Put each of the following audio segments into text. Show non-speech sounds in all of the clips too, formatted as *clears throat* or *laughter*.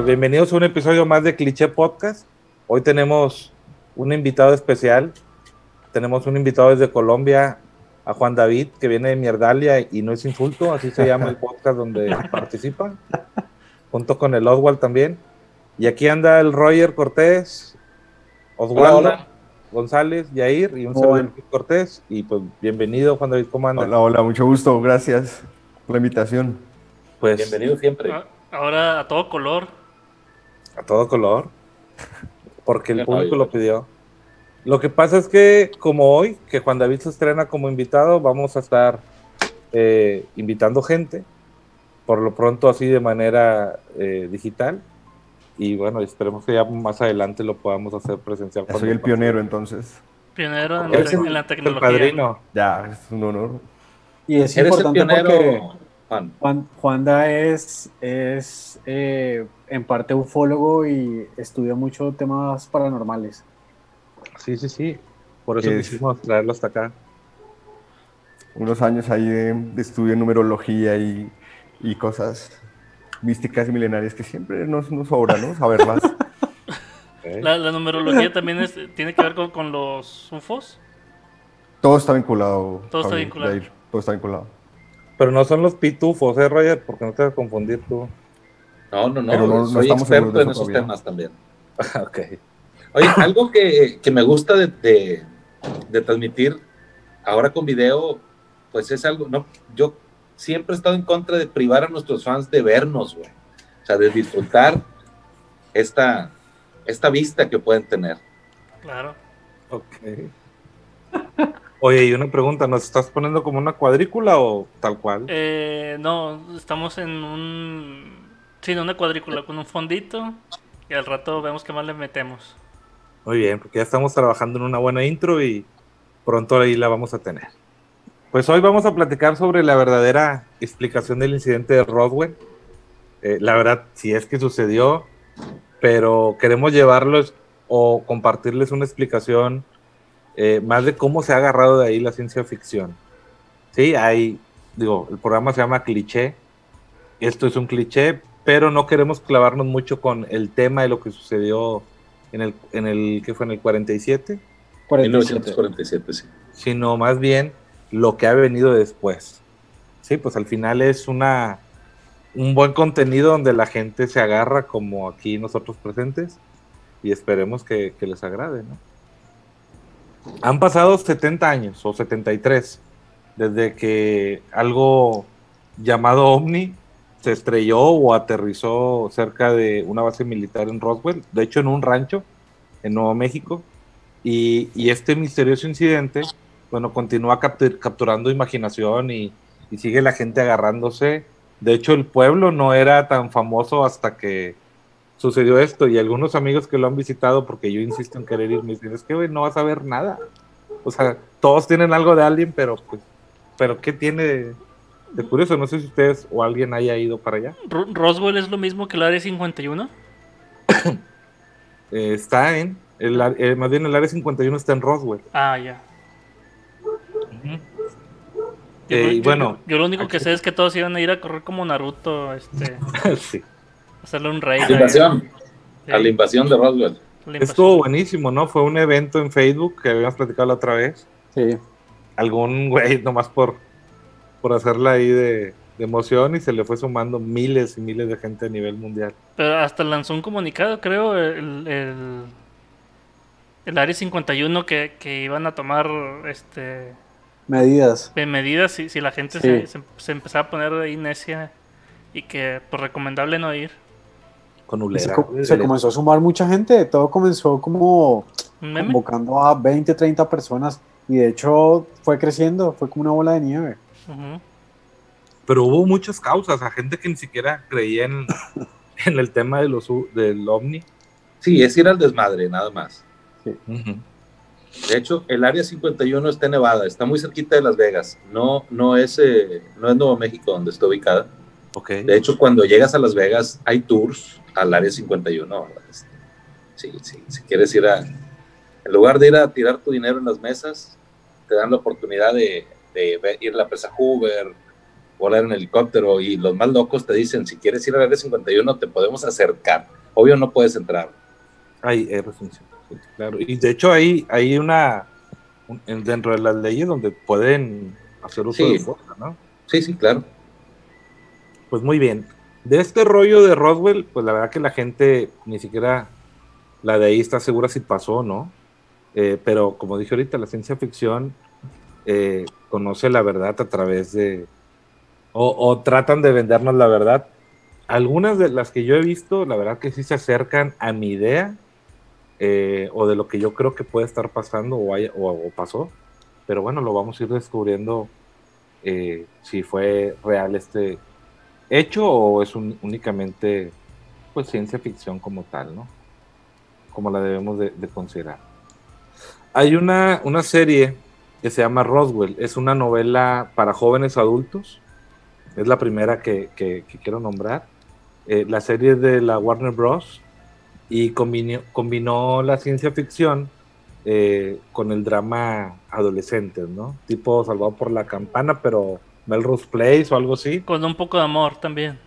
Pues bienvenidos a un episodio más de Cliché Podcast. Hoy tenemos un invitado especial. Tenemos un invitado desde Colombia, a Juan David, que viene de Mierdalia y no es insulto, así se llama el podcast donde *laughs* participa, junto con el Oswald también. Y aquí anda el Roger Cortés, Oswaldo, González, Yair y un servidor Cortés. Y pues bienvenido, Juan David, ¿cómo anda? Hola, hola, mucho gusto, gracias por la invitación. Pues, bienvenido siempre. Ahora a todo color. A todo color. Porque el público lo pidió. Lo que pasa es que, como hoy, que Juan David se estrena como invitado, vamos a estar eh, invitando gente, por lo pronto así de manera eh, digital. Y bueno, esperemos que ya más adelante lo podamos hacer presencial. Soy el pionero entonces. Pionero en, la, en la tecnología. El padrino. Ya, es un honor. Y es Eres el importante pionero, porque Juan. Juan, Juanda es, es eh, en parte ufólogo y estudia mucho temas paranormales. Sí, sí, sí. Por eso ¿Qué es? quisimos traerlo hasta acá. Unos años ahí de, de estudio en numerología y, y cosas místicas y milenarias que siempre nos, nos sobra, ¿no? Saberlas. *laughs* ¿eh? La, la numerología también es- tiene que ver con, con los UFOs. Todo está vinculado. Todo está vinculado. Todo está vinculado. Pero no son los pitufos, ¿eh, Roger? Porque no te vas a confundir tú. No, no, no, Pero no- no soy estamos experto en eso esos todavía. temas también. *laughs* ok. Oye, algo que, que me gusta de, de- de transmitir ahora con video, pues es algo, no, yo siempre he estado en contra de privar a nuestros fans de vernos, güey. O sea, de disfrutar esta, esta vista que pueden tener. Claro. Ok. *laughs* Oye, y una pregunta, ¿nos estás poniendo como una cuadrícula o tal cual? Eh, no, estamos en un. Sí, en una cuadrícula con un fondito. Y al rato vemos qué más le metemos. Muy bien, porque ya estamos trabajando en una buena intro y pronto ahí la vamos a tener. Pues hoy vamos a platicar sobre la verdadera explicación del incidente de Roswell. Eh, la verdad, si es que sucedió, pero queremos llevarlos o compartirles una explicación eh, más de cómo se ha agarrado de ahí la ciencia ficción. Sí, hay, digo, el programa se llama Cliché. Esto es un cliché, pero no queremos clavarnos mucho con el tema de lo que sucedió en el, en el que fue en el 47, 47. 1947, sí. sino más bien lo que ha venido después. Sí, pues al final es una un buen contenido donde la gente se agarra como aquí nosotros presentes y esperemos que, que les agrade, ¿no? Han pasado 70 años o 73 desde que algo llamado OVNI se estrelló o aterrizó cerca de una base militar en Roswell, de hecho en un rancho en Nuevo México, y, este misterioso incidente, bueno, continúa captur- capturando imaginación y sigue la gente agarrándose. De hecho, el pueblo no era tan famoso hasta que sucedió esto, y algunos amigos que lo han visitado, porque yo insisto en querer ir, me dicen, es que güey, no vas a ver nada. O sea, todos tienen algo de alguien, pero pues, pero ¿qué tiene de, de curioso? No sé si ustedes o alguien haya ido para allá. Ro- ¿Roswell es lo mismo que el Área 51? *coughs* Eh, está en, el, eh, más bien el área 51 está en Roswell. Ah, ya. Yo, Eh, y yo- bueno, yo lo único que sé es que todos iban a ir a correr como Naruto, este, *laughs* sí. Hacerle un raid. A la invasión, Sí, a la invasión de Roswell. invasión. Estuvo buenísimo, ¿no? Fue un evento en Facebook que habíamos platicado la otra vez. Sí. Algún güey nomás por, por hacerla ahí de, de emoción y se le fue sumando miles y miles de gente a nivel mundial. Pero hasta lanzó un comunicado, creo, el, el, el Área 51 que, que iban a tomar este Medidas. de medidas si, si la gente Sí. se, se, se empezaba a poner ahí necia y que pues recomendable no ir. Con Se, Ulera. se comenzó a sumar mucha gente. Todo comenzó como convocando a 20, 30 personas. Y de hecho fue creciendo. Fue como una bola de nieve. Pero hubo muchas causas, a gente que ni siquiera creía en, *laughs* en el tema de los, del ovni. Sí, es ir al desmadre, nada más. De hecho, el área 51 está en Nevada, está muy cerquita de Las Vegas. No, no, es, eh, no es Nuevo México donde está ubicada. De hecho, cuando llegas a Las Vegas, hay tours al área 51. ¿verdad? Este, Sí, sí, si quieres ir a. En lugar de ir a tirar tu dinero en las mesas, te dan la oportunidad de, ir a la presa Hoover, volar en helicóptero y los más locos te dicen, si quieres ir al área 51 te podemos acercar. Obvio no puedes entrar. Hay eh, restricciones, sí, claro. Y de hecho hay, hay una, un- en- dentro de las leyes donde pueden hacer uso Sí. de fuerza, ¿no? Sí, sí, claro. Pues muy bien. De este rollo de Roswell, pues la verdad que la gente ni siquiera la de ahí está segura si pasó o no. Eh, pero como dije ahorita, la ciencia ficción eh, conoce la verdad a través de... O, tratan de vendernos la verdad. Algunas de las que yo he visto, la verdad que sí se acercan a mi idea eh, o de lo que yo creo que puede estar pasando o, o- o pasó. Pero bueno, lo vamos a ir descubriendo si fue real este, hecho o es un- únicamente pues ciencia ficción como tal, ¿no? Como la debemos de, de considerar. Hay una, una serie que se llama Roswell, es una novela para jóvenes adultos, es la primera que, que- que quiero nombrar. Eh, la serie de la Warner Bros. y combinó, combinó la ciencia ficción eh, con el drama adolescente, ¿no? Tipo Salvado por la Campana, pero Melrose Place o algo así. Con un poco de amor también.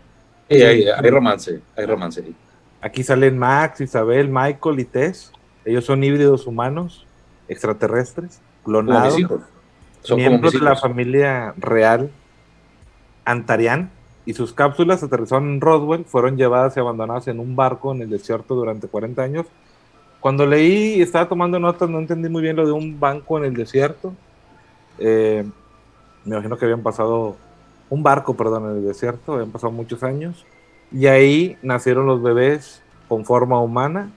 Sí, hay, hay romance, hay romance. ahí. Aquí salen Max, Isabel, Michael y Tess. Ellos son híbridos humanos, extraterrestres, Como mis clonados, hijos. Son como miembros de la familia real Antarian. Y sus cápsulas aterrizaron en Roswell, fueron llevadas y abandonadas en un barco en el desierto durante 40 años. Cuando leí y estaba tomando notas, no entendí muy bien lo de un banco en el desierto. Eh, me imagino que habían pasado un barco, perdón, en el desierto, habían pasado muchos años. Y ahí nacieron los bebés con forma humana,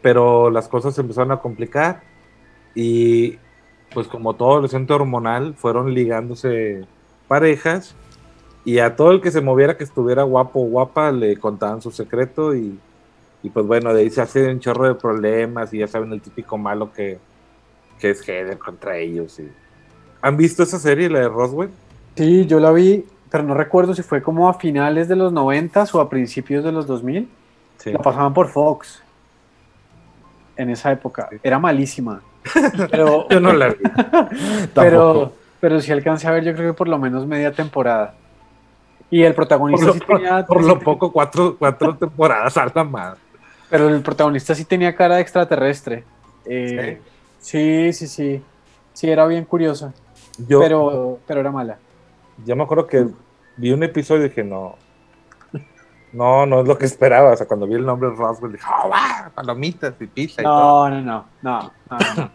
pero las cosas se empezaron a complicar y pues como todo adolescente hormonal fueron ligándose parejas y a todo el que se moviera que estuviera guapo o guapa le contaban su secreto y, y pues bueno, de ahí se hace un chorro de problemas y ya saben el típico malo que, que es Heather contra ellos. Y... ¿Han visto esa serie, la de Roswell? Sí, yo la vi, pero no recuerdo si fue como a finales de los 90 o a principios de los 2000. Sí. La pasaban por Fox en esa época. Era malísima. *laughs* Pero, Yo no la vi. *laughs* pero, pero sí alcancé a ver, yo creo que por lo menos media temporada. Y el Por protagonista lo, sí tenía. por lo poco, cuatro, cuatro *laughs* temporadas a la madre. Pero el protagonista sí tenía cara de extraterrestre. Eh, sí, sí, sí. Sí, era bien curiosa. Yo, Pero, pero era mala. yo me acuerdo que vi un episodio y dije, no, no, no es lo que esperaba. O sea, cuando vi el nombre Roswell, dije, oh, va, palomitas y pizza y todo. No, no, no, no, no, no.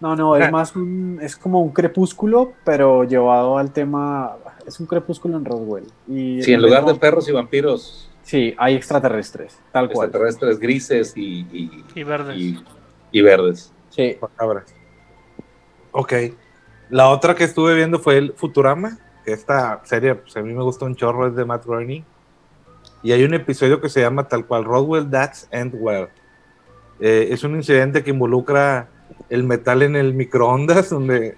No, no, es *laughs* más un, es como un crepúsculo, pero llevado al tema, es un crepúsculo en Roswell. Y Sí, en lugar de no- perros y vampiros, Sí, hay extraterrestres, tal cual. extraterrestres grises y, y, Y verdes. y- y verdes. Sí, Cabras. Ok. La otra que estuve viendo fue el Futurama, que esta serie, pues a mí me gusta un chorro, es de Matt Groening. Y hay un episodio que se llama tal cual Roswell That's End Well. Eh, es un incidente que involucra el metal en el microondas, *laughs* donde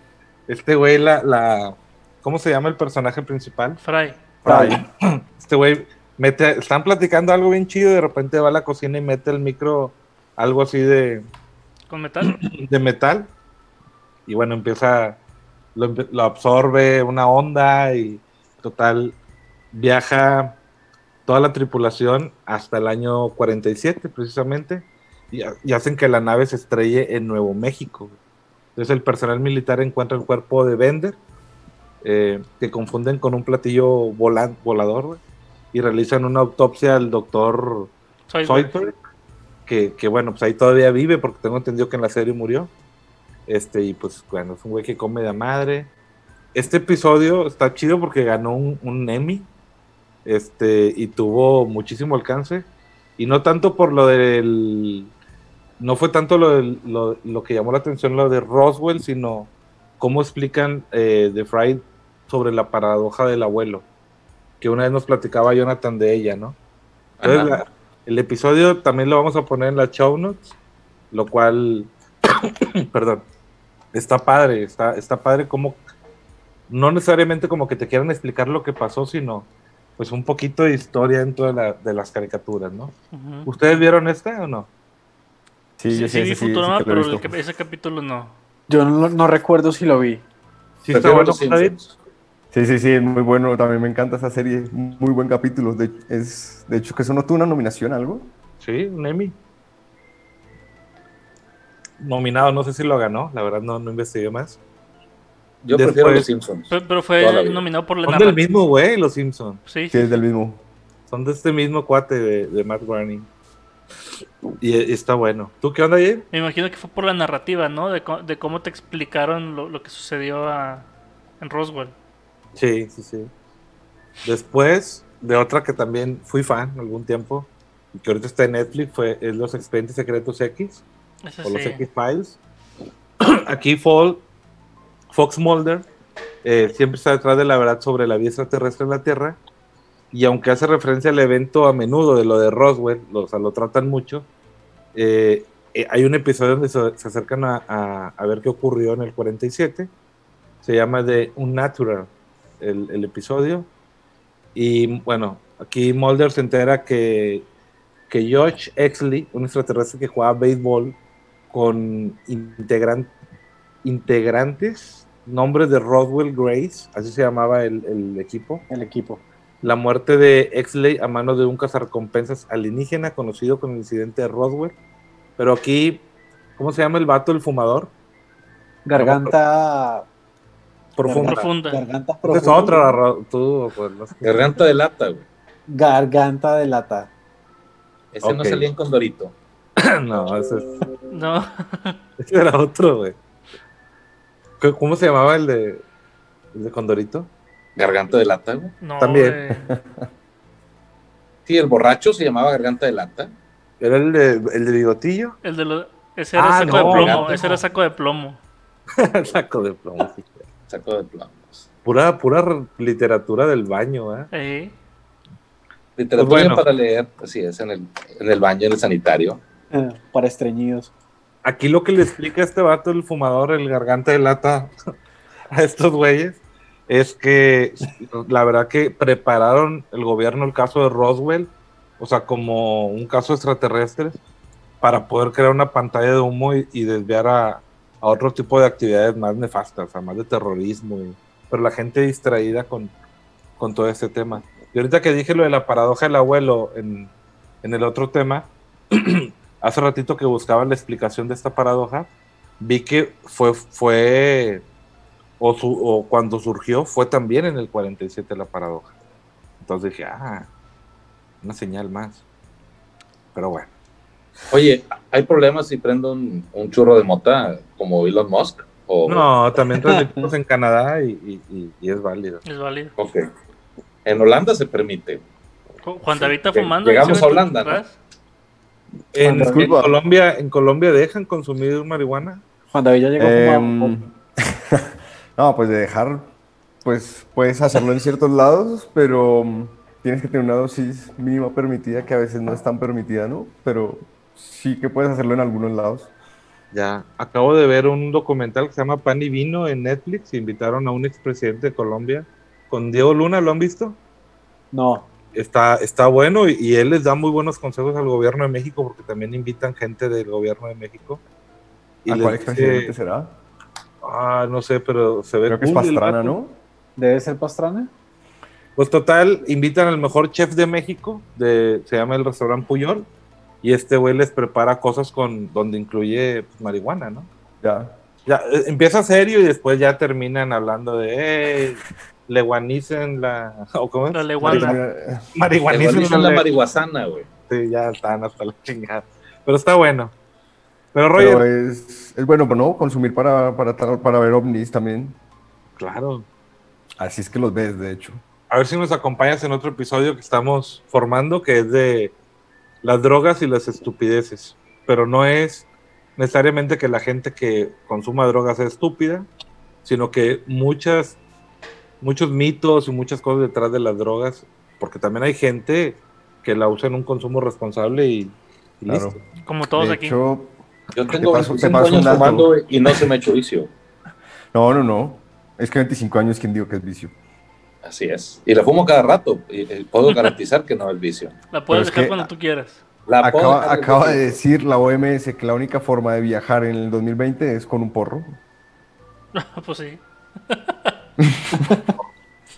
este güey, la, la. ¿Cómo se llama el personaje principal? Fry. Fry. *clears throat* Este güey mete, están platicando algo bien chido, y de repente va a la cocina y mete el micro, algo así de, Con metal. *clears throat* de metal y bueno, empieza, lo, absorbe una onda y total, viaja toda la tripulación hasta el año 47 precisamente y, ha- y hacen que la nave se estrelle en Nuevo México. Entonces el personal militar encuentra el cuerpo de Bender, eh, que confunden con un platillo volador y realizan una autopsia al doctor Zoidberg, que, que bueno, pues ahí todavía vive porque tengo entendido que en la serie murió. Este, y pues bueno, es un güey que come de madre. Este episodio está chido porque ganó un, un Emmy. Este, y tuvo muchísimo alcance. Y no tanto por lo del. No fue tanto lo, del- lo, lo que llamó la atención lo de Roswell, sino cómo explican eh, The Fry sobre la paradoja del abuelo. Que una vez nos platicaba Jonathan de ella, ¿no? Entonces, la- el episodio también lo vamos a poner en las show notes, lo cual, *coughs* perdón, está padre, está, está padre como, no necesariamente como que te quieran explicar lo que pasó, sino pues un poquito de historia dentro de, la- de las caricaturas, ¿no? Ujú. ¿Ustedes vieron esta o no? Sí, Sí, sí, sí, sí, vi sí, sí, Futurama, he pero el ese capítulo no. yo no, no recuerdo si lo vi. Sí, está Prefiero bueno. Sí, sí, sí, es muy bueno. También me encanta esa serie. Muy buen capítulo. De, es, de hecho, que eso no tuvo una nominación, algo. Sí, un Emmy. Nominado, no sé si lo ganó, la verdad no, no investigué más. Yo Después- prefiero los Simpsons. Pero, fue nominado por la Son del mismo güey, los Simpsons. Sí, Sí, es del mismo. Son de este mismo cuate de, de Matt Groening. Y, y está bueno. ¿Tú qué onda, Jay? Me imagino que fue por la narrativa, ¿no? De, co- de cómo te explicaron lo, lo que sucedió a- en Roswell. Sí, sí, sí. Después de otra que también fui fan algún tiempo, y que ahorita está en Netflix, fue es Los Expedientes Secretos X, Ese o los sí. X-Files. *clears throat* Aquí Fall, Fox Mulder eh, siempre está detrás de la verdad sobre la vida extraterrestre en la Tierra. Y aunque hace referencia al evento a menudo de lo de Roswell, lo, o sea, lo tratan mucho, eh, eh, hay un episodio donde se, se acercan a, a- a ver qué ocurrió en el 47. Se llama The Unnatural el, el episodio. Y bueno, aquí Mulder se entera que, que Josh Exley, un extraterrestre que jugaba béisbol con integran- integrantes, nombres de Roswell Grace, así se llamaba el, el equipo. El equipo. La muerte de Exley a manos de un cazarrecompensas alienígena conocido con el incidente de Roswell. Pero aquí, ¿cómo se llama el vato, el fumador? Garganta. Profundo. Profunda. Garganta Esa es profunda. otra, tú, pues, no sé. Garganta de lata, güey. Garganta de lata. Ese no salía en Condorito. *laughs* No, ese, es- No, ese era otro, güey. ¿Qué- ¿Cómo se llamaba el de, el de Condorito? Garganta de lata, güey. no. También. güey. *laughs* Sí, el borracho se llamaba Garganta de lata. ¿Era el de, el de bigotillo? El de lo- ese era Ah, saco no, de plomo. Ese era saco de plomo. *laughs* Saco de plomo. sí. Saco de plomos. Pura, pura literatura del baño, ¿eh? Eh, Literatura Pues bueno. para leer, así es, en el, en el baño, en el sanitario. *laughs* Para estreñidos. Aquí lo que le explica este vato, el fumador, el garganta de lata, *laughs* a estos güeyes, es que la verdad que prepararon el gobierno el caso de Roswell, o sea, como un caso extraterrestre, para poder crear una pantalla de humo y, desviar a, a otro tipo de actividades más nefastas, sea, más de terrorismo. y- pero la gente distraída con, con todo este tema. Y ahorita que dije lo de la paradoja del abuelo en, en el otro tema, *clears throat* hace ratito que buscaba la explicación de esta paradoja, vi que fue, fue o, su- o cuando surgió, fue también en el 47 la paradoja. Entonces dije, ah, una señal más. Pero bueno, Oye, ¿hay problemas si prendo un, un churro de mota como Elon Musk? O, no, también transmitimos en Canadá y, y- y- y es válido. es válido. Ok. En Holanda se permite. Ju- Juan David está fumando. llegamos ¿sí ves a Holanda, ¿no? En, Colombia, en Colombia dejan consumir marihuana. Juan David ya llegó Em, *laughs* no, pues de dejar, pues puedes hacerlo en ciertos lados, pero mm, tienes que tener una dosis mínima permitida que a veces no es tan permitida, ¿no? Pero sí que puedes hacerlo en algunos lados. Ya, acabo de ver un documental que se llama Pan y Vino en Netflix. Invitaron a un expresidente de Colombia con Diego Luna, ¿lo han visto? No. Está, está bueno y, y él les da muy buenos consejos al gobierno de México porque también invitan gente del gobierno de México. Y ¿A cuál dice- será? ah, no sé, pero se ve Creo que es cool Pastrana. ¿no? ¿Debe ser Pastrana? Pues total, invitan al mejor chef de México, de, se llama el restaurante Puyol, y este güey les prepara cosas con donde incluye pues, marihuana, ¿no? Ya. Ya, eh, empieza serio y después ya terminan hablando de, hey, leguanicen la... *laughs* ¿O cómo es? La leguana. Marihuanicen la le- marihuasana, güey. Sí, ya están hasta la chingada. Pero está bueno. Pero Pero Roger, es, es bueno, ¿no? Consumir para, para, para ver ovnis también. claro. Así es que los ves, de hecho. A ver si nos acompañas en otro episodio que estamos formando, que es de las drogas y las estupideces. Pero no es necesariamente que la gente que consuma drogas sea estúpida, sino que muchas, muchos mitos y muchas cosas detrás de las drogas, porque también hay gente que la usa en un consumo responsable y, y Claro. listo. Como todos de aquí. hecho, Yo tengo paso- te 25 paso un años dato. fumando y no se me ha hecho vicio. no, no, no. Es que 25 años, ¿quién dijo que es vicio? Así es. Y la fumo cada rato. Y, y puedo garantizar que no es vicio. La puedes Pero es dejar que- cuando tú quieras. La Acaba, de decir la OMS que la única forma de viajar en el 2020 es con un porro. *laughs* pues sí.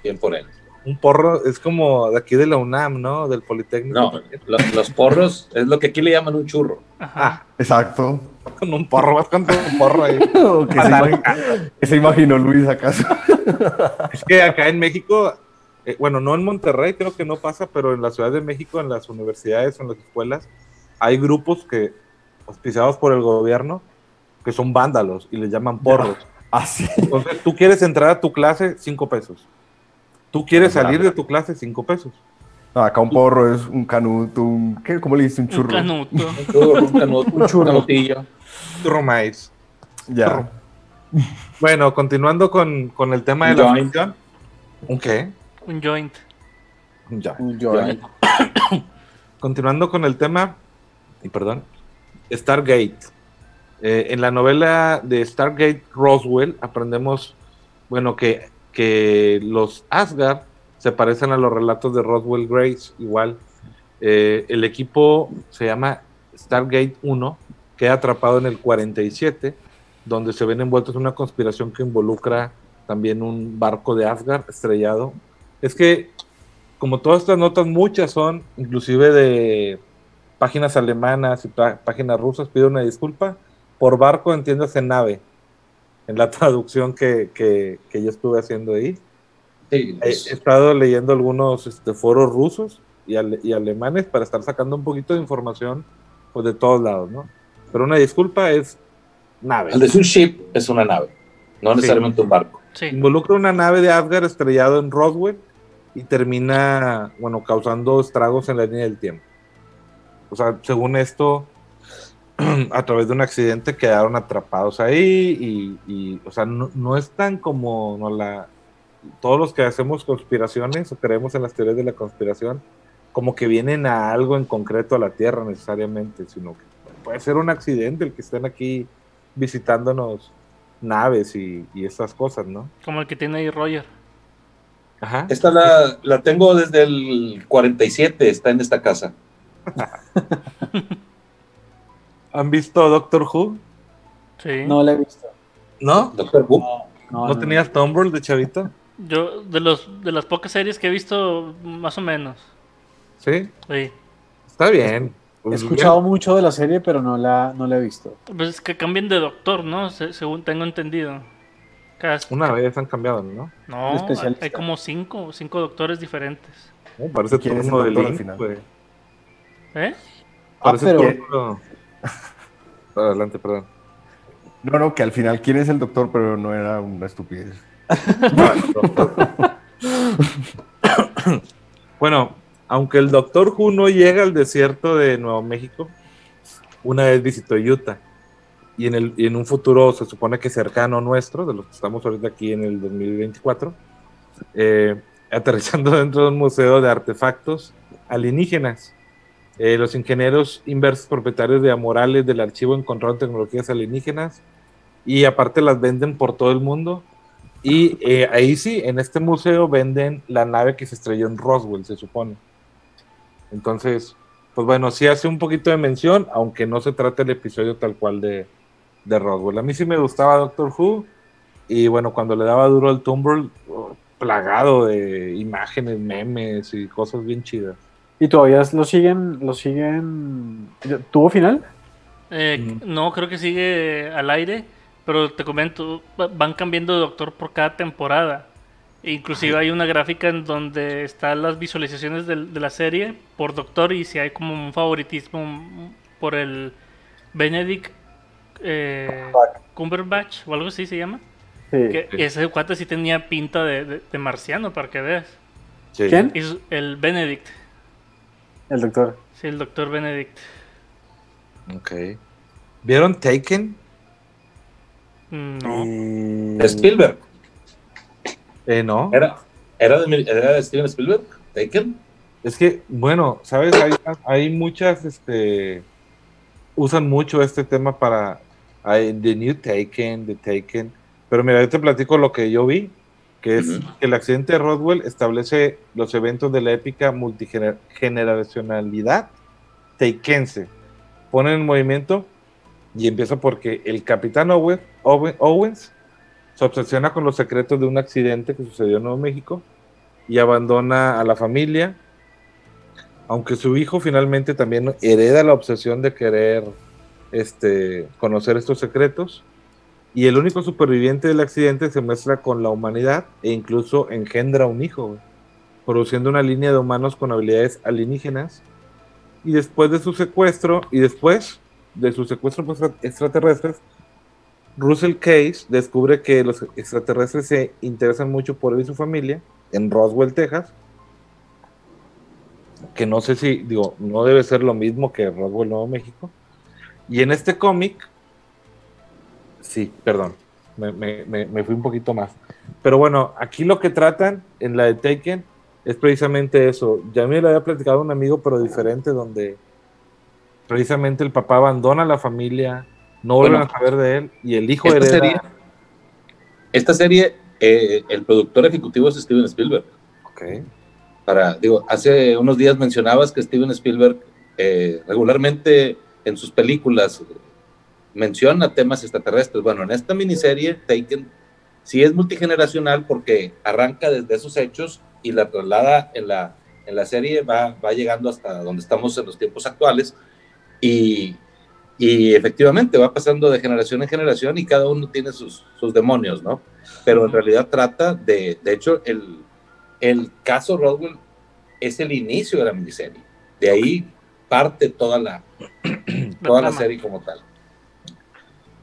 bien por él. Un porro es como de aquí de la UNAM, ¿no? Del Politécnico. No, lo- los porros es lo que aquí le llaman un churro. Ajá. Ah, Exacto. con un porro, vas con tu porro ahí. *laughs* ¿Qué se, imagi- qué se imaginó Luis acaso? Es que acá en México, eh, bueno, no en Monterrey, creo que no pasa, pero en la Ciudad de México, en las universidades, en las escuelas, hay grupos que, auspiciados por el gobierno, que son vándalos y les llaman porros. *laughs* Así. Entonces, tú quieres entrar a tu clase, cinco pesos. Tú quieres salir de tu clase, cinco pesos. No, acá un porro es un canuto, un. ¿qué? ¿Cómo le dice? Un Un churro. canuto. *laughs* Un churro, un canuto, Un churro. maíz. Ya. Bueno, continuando con, con el tema de Un la ficción. ¿Un qué? Un joint. Un joint. Un *coughs* joint. Continuando con el tema, y perdón, Stargate. Eh, en la novela de Stargate Roswell aprendemos, bueno, que, que los Asgard se parecen a los relatos de Roswell Grace, igual. Eh, el equipo se llama Stargate 1, queda atrapado en el 47, donde se ven envueltos en una conspiración que involucra también un barco de Asgard estrellado. Es que como todas estas notas, muchas son inclusive de páginas alemanas y pá- páginas rusas, pido una disculpa. Por barco entiéndase nave, en la *laughs* traducción que, que, que yo estuve haciendo ahí. Sí, He, he estado leyendo algunos este, foros rusos y, ale- y alemanes para estar sacando un poquito de información pues, de todos lados, ¿no? Pero una disculpa es nave. el de su ship es una nave, no Sí. necesariamente un barco. Sí. Involucra una nave de Asgard estrellado en Roswell y termina, bueno, causando estragos en la línea del tiempo. O sea, según esto, *clears throat* a través de un accidente quedaron atrapados ahí y, o sea, no, no es tan como no la, todos los que hacemos conspiraciones o creemos en las teorías de la conspiración, como que vienen a algo en concreto a la Tierra necesariamente, sino que puede ser un accidente el que estén aquí visitándonos naves y, y esas cosas, ¿no? Como el que tiene ahí Roger. Ajá. Esta la, la tengo desde el 47, está en esta casa. *laughs* ¿Han visto Doctor Who? Sí. No la he visto. ¿No? Doctor Who. No, ¿No, no, no. tenías Tumblr de chavito? Yo, de, los, de las pocas series que he visto, más o menos. Sí, Sí. está bien. He Pues, escuchado mucho de la serie, pero no la, no la he visto. Pues es que cambien de doctor, ¿no? Se- según tengo entendido. Una vez han cambiado, ¿no? no, hay como cinco, cinco doctores diferentes. Oh, parece ¿Quién es el turno de Link, final? güey. ¿Eh? Parece pero- turno- *laughs* Adelante, perdón. No, no, que al final quién es el doctor, pero no era una estupidez. *laughs* Bueno, aunque el Doctor Who no llega al desierto de Nuevo México, una vez visitó Utah. Y en, el, y en un futuro se supone que cercano nuestro, de los que estamos ahorita aquí en el 2024, eh, aterrizando *laughs* dentro de un museo de artefactos alienígenas. Eh, los ingenieros inversos propietarios de Amorales del archivo encontraron tecnologías alienígenas y aparte las venden por todo el mundo. Y eh, ahí sí, en este museo venden la nave que se estrelló en Roswell, se supone. Entonces, pues bueno, sí hace un poquito de mención, aunque no se trate el episodio tal cual de, de Roswell. A mí sí me gustaba Doctor Who, y bueno, cuando le daba duro al Tumblr, oh, plagado de imágenes, memes y cosas bien chidas. ¿Y todavía lo siguen? ¿Lo siguen? ¿Tuvo final? Eh, Mm. No, creo que sigue al aire, pero te comento, va- van cambiando de doctor por cada temporada. E inclusive hay una gráfica en donde están las visualizaciones del- de, la serie por doctor y si hay como un favoritismo por el Benedict eh, Cumberbatch o algo así se llama. Sí. Que ese cuate sí tenía pinta de, de- de marciano, para que veas. Sí. ¿Quién? El Benedict, El doctor. sí, el doctor Benedict. Ok. ¿Vieron Taken? Mm, No. Y- De Spielberg. Eh, no. ¿Era, era, de, mi- era de Steven Spielberg? ¿Taken? Es que, bueno, ¿sabes? Hay, hay muchas, este, usan mucho este tema para hay The New Taken, The Taken, pero mira, yo te platico lo que yo vi, que es Ujú. que el accidente de Roswell establece los eventos de la épica multigeneracionalidad takense. Ponen en movimiento y empieza porque el capitán Owen- Owen- Owens se obsesiona con los secretos de un accidente que sucedió en Nuevo México y abandona a la familia, aunque su hijo finalmente también hereda la obsesión de querer este, conocer estos secretos, y el único superviviente del accidente se muestra con la humanidad e incluso engendra un hijo, produciendo una línea de humanos con habilidades alienígenas. Y después de su secuestro, y después de su secuestro por extra- extraterrestres, Russell Case descubre que los extraterrestres se interesan mucho por él y su familia en Roswell, Texas. Que no sé si, digo, no debe ser lo mismo que Roswell, Nuevo México. Y en este cómic, sí, perdón, me, me- me- me fui un poquito más. Pero bueno, aquí lo que tratan en la de Taken es precisamente eso. Ya me lo había platicado un amigo, pero diferente, donde precisamente el papá abandona a la familia, no vuelven Bueno, a saber de él, y el hijo esta hereda. serie- Esta serie, eh, el productor ejecutivo es Steven Spielberg. Ok. Para, digo, hace unos días mencionabas que Steven Spielberg eh, regularmente en sus películas eh, menciona temas extraterrestres. Bueno, en esta miniserie, Taken, sí es multigeneracional porque arranca desde esos hechos y la traslada en la, en la serie, va, va llegando hasta donde estamos en los tiempos actuales. Y, y efectivamente va pasando de generación en generación y cada uno tiene sus, sus demonios, ¿no? Pero en realidad trata de, de hecho, el, el caso Rodwell es el inicio de la miniserie. De ahí parte toda la, *clears throat* toda la serie como tal.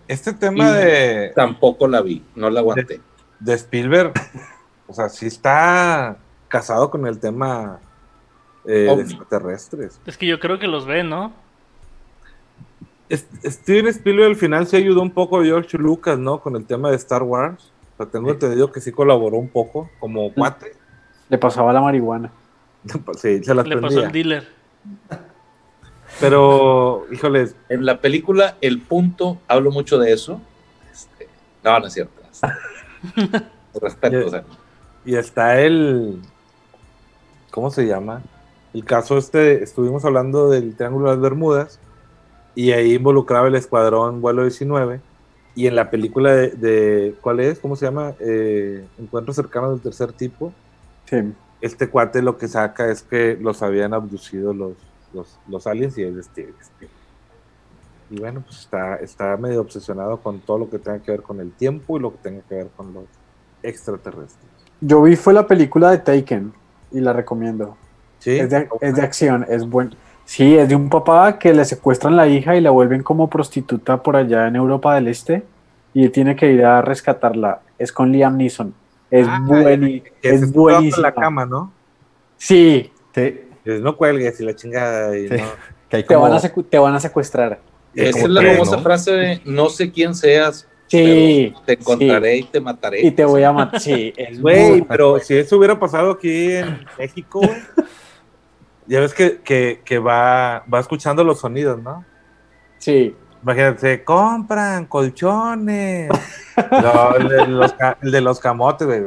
Este tema Y- de, Tampoco la vi, no la aguanté. de Spielberg, o sea, sí está casado con el tema eh, de extraterrestres. Es que yo creo que los ve, ¿no? Steven Spielberg al final se ayudó un poco a George Lucas, ¿no? Con el tema de Star Wars. O sea, tengo entendido que sí colaboró un poco como cuate. Le pasaba la marihuana. *laughs* Sí, se las Le pasó el dealer. Pero, híjoles, En la película El Punto hablo mucho de eso. Este, no, no es cierto. *laughs* Respeto, o sea, y está el. ¿Cómo se llama? El caso este, estuvimos hablando del Triángulo de las Bermudas. Y ahí involucraba el escuadrón vuelo 19. Y en la película de. de- ¿Cuál es? ¿Cómo se llama? Eh, Encuentros cercanos del tercer tipo. Sí. este cuate lo que saca es que los habían abducido los, los, los aliens y es Steven Spielberg. Y bueno, pues está, está medio obsesionado con todo lo que tenga que ver con el tiempo y lo que tenga que ver con los extraterrestres. Yo vi fue la película de Taken y la recomiendo. Sí, Es de, es de acción, es buen. Sí, es de un papá que le secuestran la hija y la vuelven como prostituta por allá en Europa del Este y tiene que ir a rescatarla. Es con Liam Neeson. Es Ah, se es estuvo en buenísima. la cama, ¿no? Sí, Sí, Dices, no cuelgues y la chingada y Sí. no. que hay te van, a te van a secuestrar. esa es la famosa ¿no? frase de no sé quién seas, Sí, pero te encontraré y te mataré. y te voy a matar. Sí, *laughs* Güey, pero si eso hubiera pasado aquí en México, ya ves que, que, que va, va escuchando los sonidos, ¿no? Sí, Imagínate, compran colchones. *laughs* No, el, de los, el de los camotes, güey.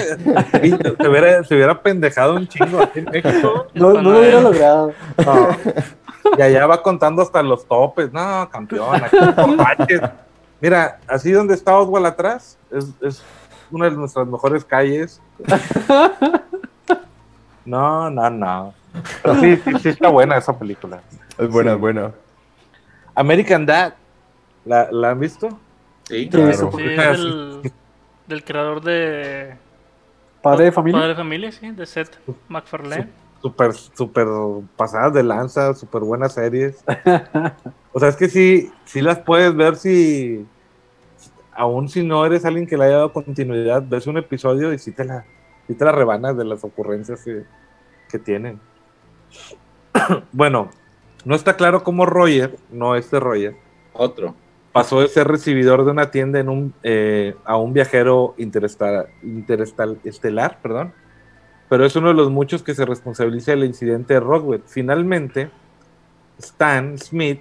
Se, hubiera, se hubiera pendejado un chingo aquí en México. no, no lo hubiera logrado. No. Y allá va contando hasta los topes. No, campeón, aquí. Mira, así donde está Oswald atrás, es, es una de nuestras mejores calles. No, no, no. Pero sí, sí, sí está buena esa película. Es buena, es buena. American Dad, ¿la, ¿la han visto? Sí, Claro. Sí, es del, del creador de Padre de familia. Padre de Familia, sí, de Seth MacFarlane. Súper, súper pasadas de lanza, súper buenas series. O sea, es que sí, sí las puedes ver si, aún si no eres alguien que le haya dado continuidad, ves un episodio y sí te la, sí te la rebanas de las ocurrencias que, que tienen. *clears throat* bueno, no está claro cómo Roger, no este Roger, otro. Pasó de ser recibidor de una tienda en un, eh, a un viajero interestar, interestal, estelar, perdón, pero es uno de los muchos que se responsabiliza del incidente de Rockwell. Finalmente, Stan Smith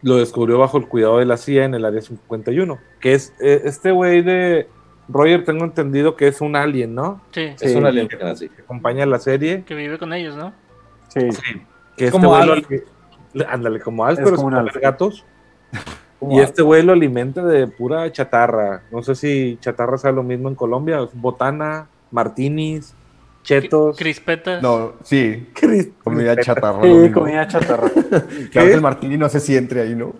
lo descubrió bajo el cuidado de la CIA en el área 51, que es eh, este güey de Roger, tengo entendido que es un alien, ¿no? Sí, Es Sí. alienígena, sí. Que acompaña la serie. que vive con ellos, ¿no? Sí. Que este Como ándale, como Alf, Es pero como un gatos. *laughs* Y este güey lo alimenta de pura chatarra. No sé si chatarra sea lo mismo en Colombia. Botana, martinis, chetos. Crispetas. No, sí, Cris- comida chatarra. Sí, comida chatarra. *laughs* Claro que el martini no sé si entre ahí, ¿no?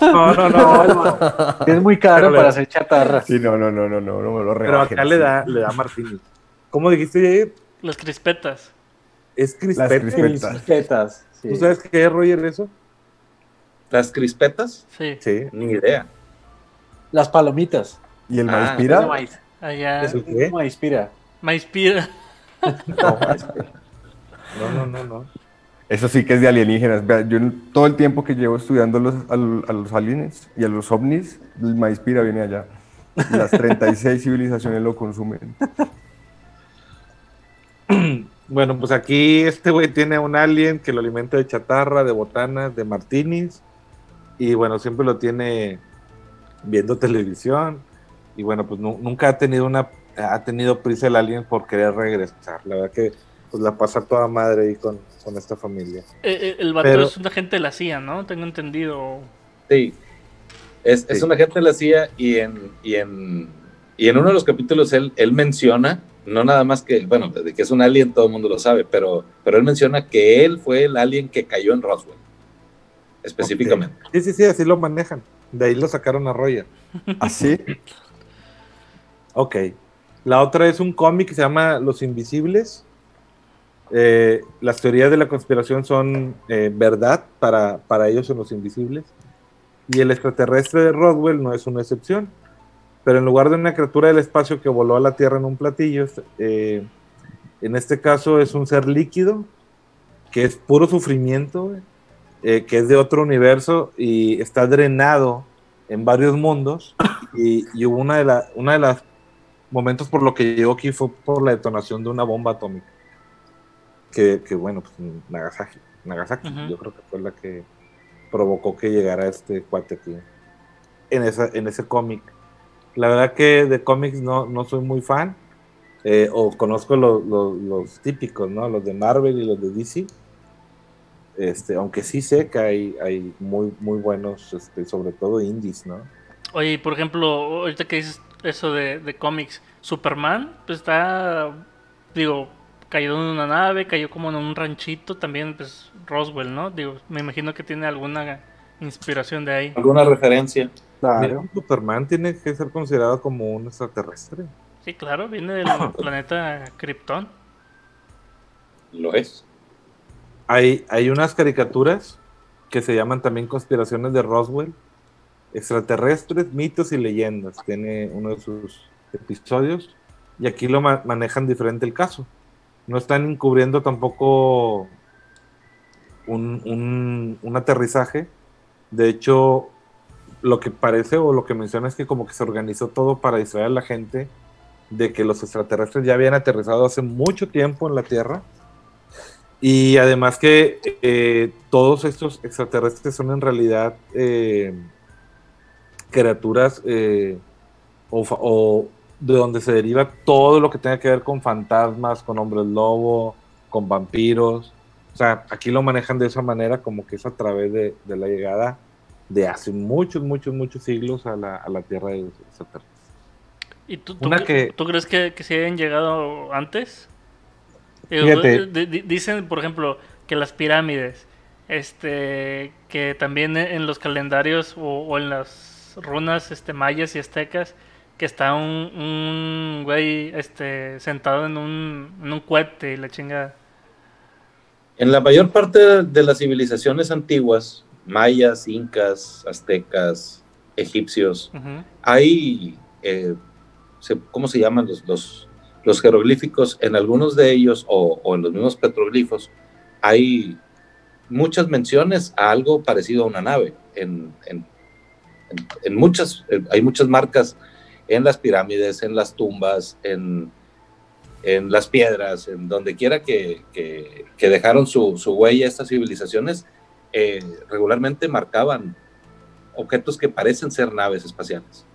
No, no, No, es muy caro Pero para hacer chatarra. Sí, no, no, no, no, no, no me lo Pero acá le da, le da martini. ¿Cómo dijiste, Jair? Las crispetas. Es Las crispetas. Crispetas, sí. ¿Tú sabes qué es, Roger, eso? Las crispetas, Sí. Sí. ni idea. Las palomitas. ¿Y el Ah, maíz Es de pira? maíz. Allá. ¿Es el Es qué? de maíz pira. Maíz pira. No, no, no, no, no. Eso sí que es de alienígenas. Vea, Yo todo el tiempo que llevo estudiando los, al- a, los aliens y a los ovnis, el maíz pira viene allá. Las 36 civilizaciones lo consumen. *clears throat* Bueno, pues aquí este güey tiene un alien que lo alimenta de chatarra, de botanas, de martinis. Y bueno, siempre lo tiene viendo televisión. Y bueno, pues nu- nunca ha tenido una ha tenido prisa el alien por querer regresar. La verdad que pues la pasa toda madre ahí con, con esta familia. Eh, eh, el vato Pero- es un agente de la CIA, ¿no? Tengo entendido. Sí. Es, es Sí. un agente de la CIA y en, y en, y en uno de los capítulos él, él menciona, no nada más que, bueno, de que es un alien todo el mundo lo sabe, pero, pero él menciona que él fue el alien que cayó en Roswell, específicamente. Sí, sí, sí, así lo manejan. De ahí lo sacaron a Roger. ¿Así? *laughs* Ok. La otra es un cómic que se llama Los Invisibles. Eh, las teorías de la conspiración son eh, verdad para, para ellos en Los Invisibles. Y el extraterrestre de Roswell no es una excepción. Pero en lugar de una criatura del espacio que voló a la Tierra en un platillo, eh, en este caso es un ser líquido que es puro sufrimiento, eh, que es de otro universo y está drenado en varios mundos. *laughs* Y, y hubo una de, la, una de las momentos por lo que llegó aquí fue por la detonación de una bomba atómica. Que, que bueno, pues Nagasaki, Nagasaki yo creo que fue la que provocó que llegara este cuate aquí. En, esa, en ese cómic. La verdad que de cómics no, no soy muy fan. eh, o conozco lo- lo- los típicos, ¿no? Los de Marvel y los de DC. Este, aunque sí sé que hay, hay muy, muy buenos, este, sobre todo indies, ¿no? Oye, por ejemplo, ahorita que dices eso de, de cómics, Superman pues está, digo, cayó en una nave, cayó como en un ranchito, también pues Roswell, ¿no? Digo, me imagino que tiene alguna inspiración de ahí. ¿Alguna referencia? Claro. Mira, Superman tiene que ser considerado como un extraterrestre. Sí, claro, viene del *laughs* planeta Krypton. Lo es. Hay, hay unas caricaturas que se llaman también Conspiraciones de Roswell, extraterrestres, mitos y leyendas. Tiene uno de sus episodios y aquí lo ma- manejan diferente el caso. No están encubriendo tampoco un, un- un aterrizaje. De hecho, lo que parece o lo que menciona es que como que se organizó todo para distraer a la gente de que los extraterrestres ya habían aterrizado hace mucho tiempo en la Tierra. Y además que eh, todos estos extraterrestres son en realidad eh, criaturas eh, o, de donde se deriva todo lo que tenga que ver con fantasmas, con hombres lobo, con vampiros. O sea, aquí lo manejan de esa manera como que es a través de, de la llegada de hace muchos, muchos, muchos siglos a la, a la Tierra de los extraterrestres. ¿Y tú, tú, Una cre- que- tú crees que, que se hayan llegado antes? Digo, Fíjate. di- di- dicen, por ejemplo, que las pirámides, este, que también en en los calendarios o, o en las runas este, mayas y aztecas, que está un, un güey este, sentado en un, en un cohete y la chingada. En la mayor parte de las civilizaciones antiguas, mayas, incas, aztecas, egipcios, hay, eh, ¿cómo se llaman los, los, los jeroglíficos? En algunos de ellos, o, en los mismos petroglifos, hay muchas menciones a algo parecido a una nave. En, muchas, eh, hay muchas marcas en las pirámides, en las tumbas, en, las piedras, en donde quiera que, que- que dejaron su, su huella estas civilizaciones, eh, regularmente marcaban objetos que parecen ser naves espaciales.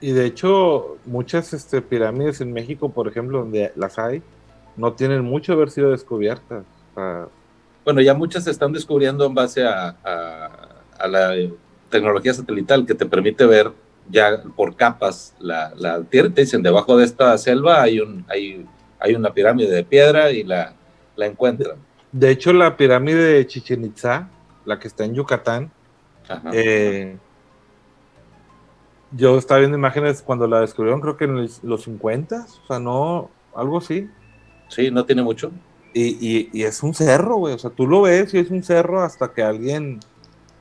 Y de hecho, muchas este, pirámides en México, por ejemplo, donde las hay, no tienen mucho haber sido descubiertas. Bueno, ya muchas se están descubriendo en base a, a- a la tecnología satelital que te permite ver ya por capas la, la tierra. Te dicen, debajo de esta selva hay, un, hay hay una pirámide de piedra y la, la encuentran. De hecho, la pirámide de Chichen Itza, la que está en Yucatán, Ajá. eh, yo estaba viendo imágenes cuando la descubrieron, creo que en el- los 50, o sea, no, algo así. Sí, no tiene mucho. Y, y- y es un cerro, güey. O sea, tú lo ves y es un cerro hasta que alguien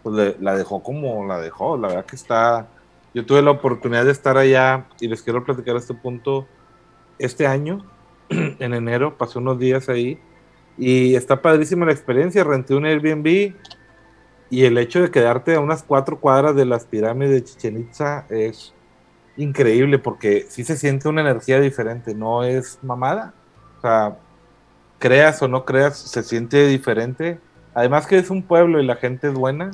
pues, le- la dejó como la dejó. La verdad que está. Yo tuve la oportunidad de estar allá y les quiero platicar este punto. Este año, *clears throat* en enero, pasé unos días ahí y está padrísima la experiencia. Renté un Airbnb y el hecho de quedarte a unas cuatro cuadras de las pirámides de Chichen Itza es increíble porque sí se siente una energía diferente, no es mamada. O sea, creas o no creas, se siente diferente. Además que es un pueblo y la gente es buena,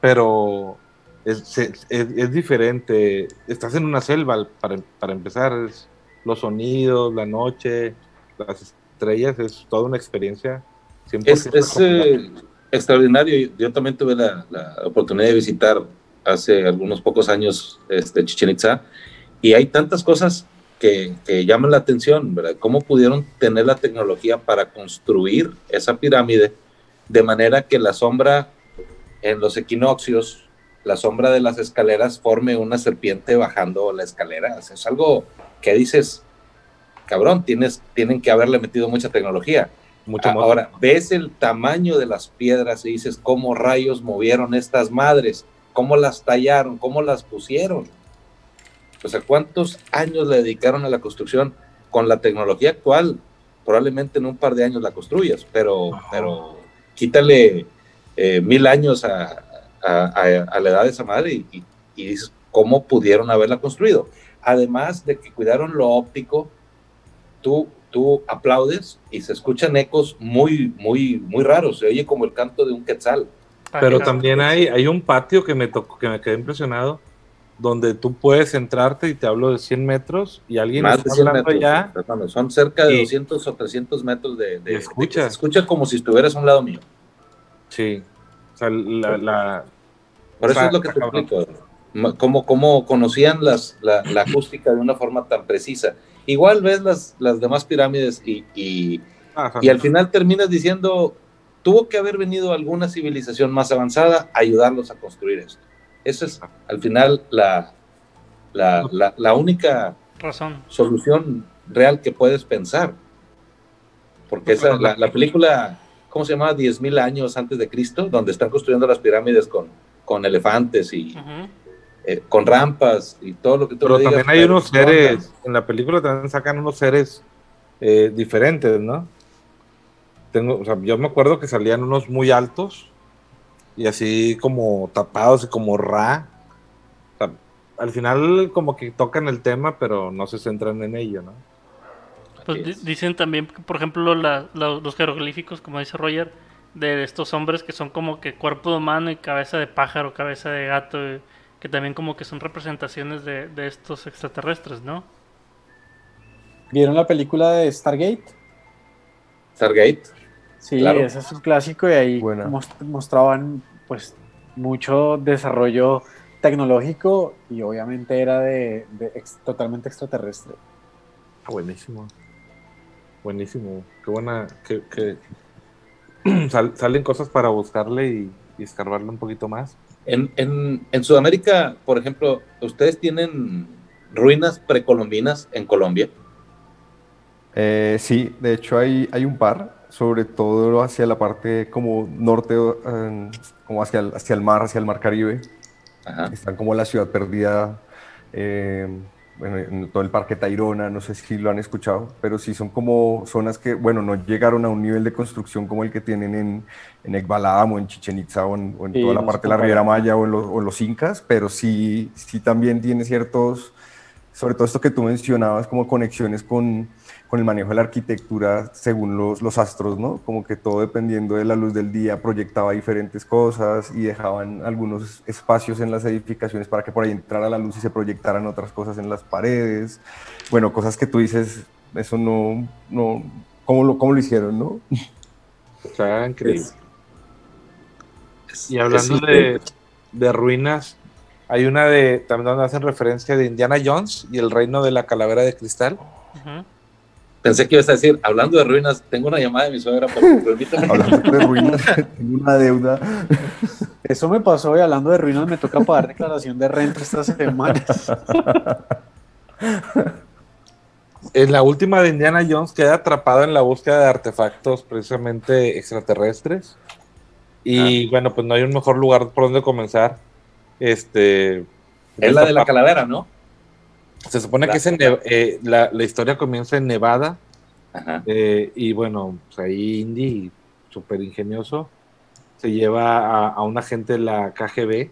pero es, es- diferente. Estás en una selva para, para empezar. es los sonidos, la noche, las estrellas, es toda una experiencia. 100% Es, es, eh, extraordinario. Yo también tuve la, oportunidad de visitar hace algunos pocos años este, Chichen Itza y hay tantas cosas que, que llaman la atención, ¿verdad? ¿Cómo pudieron tener la tecnología para construir esa pirámide de manera que la sombra en los equinoccios, la sombra de las escaleras forme una serpiente bajando la escalera? Es algo que dices, cabrón, tienes, tienen que haberle metido mucha tecnología. Mucho Ah. Ahora, ves el tamaño de las piedras y dices, ¿cómo rayos movieron estas madres? ¿Cómo las tallaron? ¿Cómo las pusieron? O sea, ¿cuántos años le dedicaron a la construcción? Con la tecnología actual, probablemente en un par de años la construyas, pero, pero quítale eh, mil años a, a- a- a la edad de esa madre y, y- y dices, ¿cómo pudieron haberla construido? Además de que cuidaron lo óptico, tú, tú aplaudes y se escuchan ecos muy, muy, muy raros. Se oye como el canto de un quetzal. Pero también hay, hay un patio que me tocó, que me quedé impresionado, donde tú puedes entrarte y te hablo de 100 metros y alguien Más de está 100 hablando metros. ya. hermano. Son cerca de Y- 200 o 300 metros de... de- escucha. de escucha como si estuvieras a un lado mío. Sí. O sea, la, la- Por O eso sea, es lo que te cabrón. explico. Cómo, cómo conocían las, la, la acústica de una forma tan precisa. Igual ves las, las demás pirámides y, y, y al final terminas diciendo, tuvo que haber venido alguna civilización más avanzada a ayudarlos a construir esto. Esa es al final la, la, la, la única Razón. solución real que puedes pensar. Porque esa, la, la película, ¿cómo se llamaba? 10.000 años antes de Cristo, donde están construyendo las pirámides con, con elefantes y. eh, con rampas y todo lo que tú pero digas, también hay pero unos seres, en la película también sacan unos seres eh, diferentes, ¿no? Tengo, o sea, yo me acuerdo que salían unos muy altos y así como tapados y como ra. O sea, al final como que tocan el tema, pero no se centran en ello, ¿no? Pues dicen también, por ejemplo, la- la- los jeroglíficos, como dice Roger, de estos hombres que son como que cuerpo de humano y cabeza de pájaro, cabeza de gato, eh, que también como que son representaciones de, de estos extraterrestres, ¿no? ¿Vieron la película de Stargate? Stargate. Sí, Claro. ese es un clásico y ahí Buena. mos- mostraban pues mucho desarrollo tecnológico y obviamente era de, de ex- totalmente extraterrestre. Ah, buenísimo. Buenísimo. Qué buena. Que, que *clears throat* sal- salen cosas para buscarle y, y escarbarle un poquito más. En, en, en Sudamérica, por ejemplo, ¿ustedes tienen ruinas precolombinas en Colombia? Eh, sí, de hecho hay, hay un par, sobre todo hacia la parte como norte, eh, como hacia el, hacia el mar, hacia el mar Caribe. Ajá. Están como la ciudad perdida, eh, bueno, en todo el parque Tayrona, no sé si lo han escuchado, pero sí son como zonas que, bueno, no llegaron a un nivel de construcción como el que tienen en, en Ekbalam o en Chichen Itza o en, o en Sí, toda la parte de la. Riviera Maya o en, los, o los Incas, pero sí, sí también tiene ciertos, sobre todo esto que tú mencionabas, como conexiones con, con el manejo de la arquitectura según los, los astros, ¿no? Como que todo dependiendo de la luz del día proyectaba diferentes cosas y dejaban algunos espacios en las edificaciones para que por ahí entrara la luz y se proyectaran otras cosas en las paredes. Bueno, cosas que tú dices, eso no, no, ¿cómo lo, cómo lo hicieron, no? O sea, increíble. Es- Y hablando de, de ruinas, hay una de también donde hacen referencia de Indiana Jones y el reino de la calavera de cristal. Ujú. Pensé que ibas a decir, hablando de ruinas, tengo una llamada de mi suegra, pero permítame. *laughs* Hablando de ruinas, *laughs* tengo una deuda. Eso me pasó y hablando de ruinas me toca pagar declaración de renta estas semanas. *laughs* En la última de Indiana Jones queda atrapado en la búsqueda de artefactos precisamente extraterrestres. Y bueno, pues no hay un mejor lugar por donde comenzar. Este. Es la de la calavera, ¿no? Se supone que es en eh, la, la historia comienza en Nevada. Ajá. eh, y bueno, pues ahí Indy, súper ingenioso, se lleva a, a un agente de la KGB,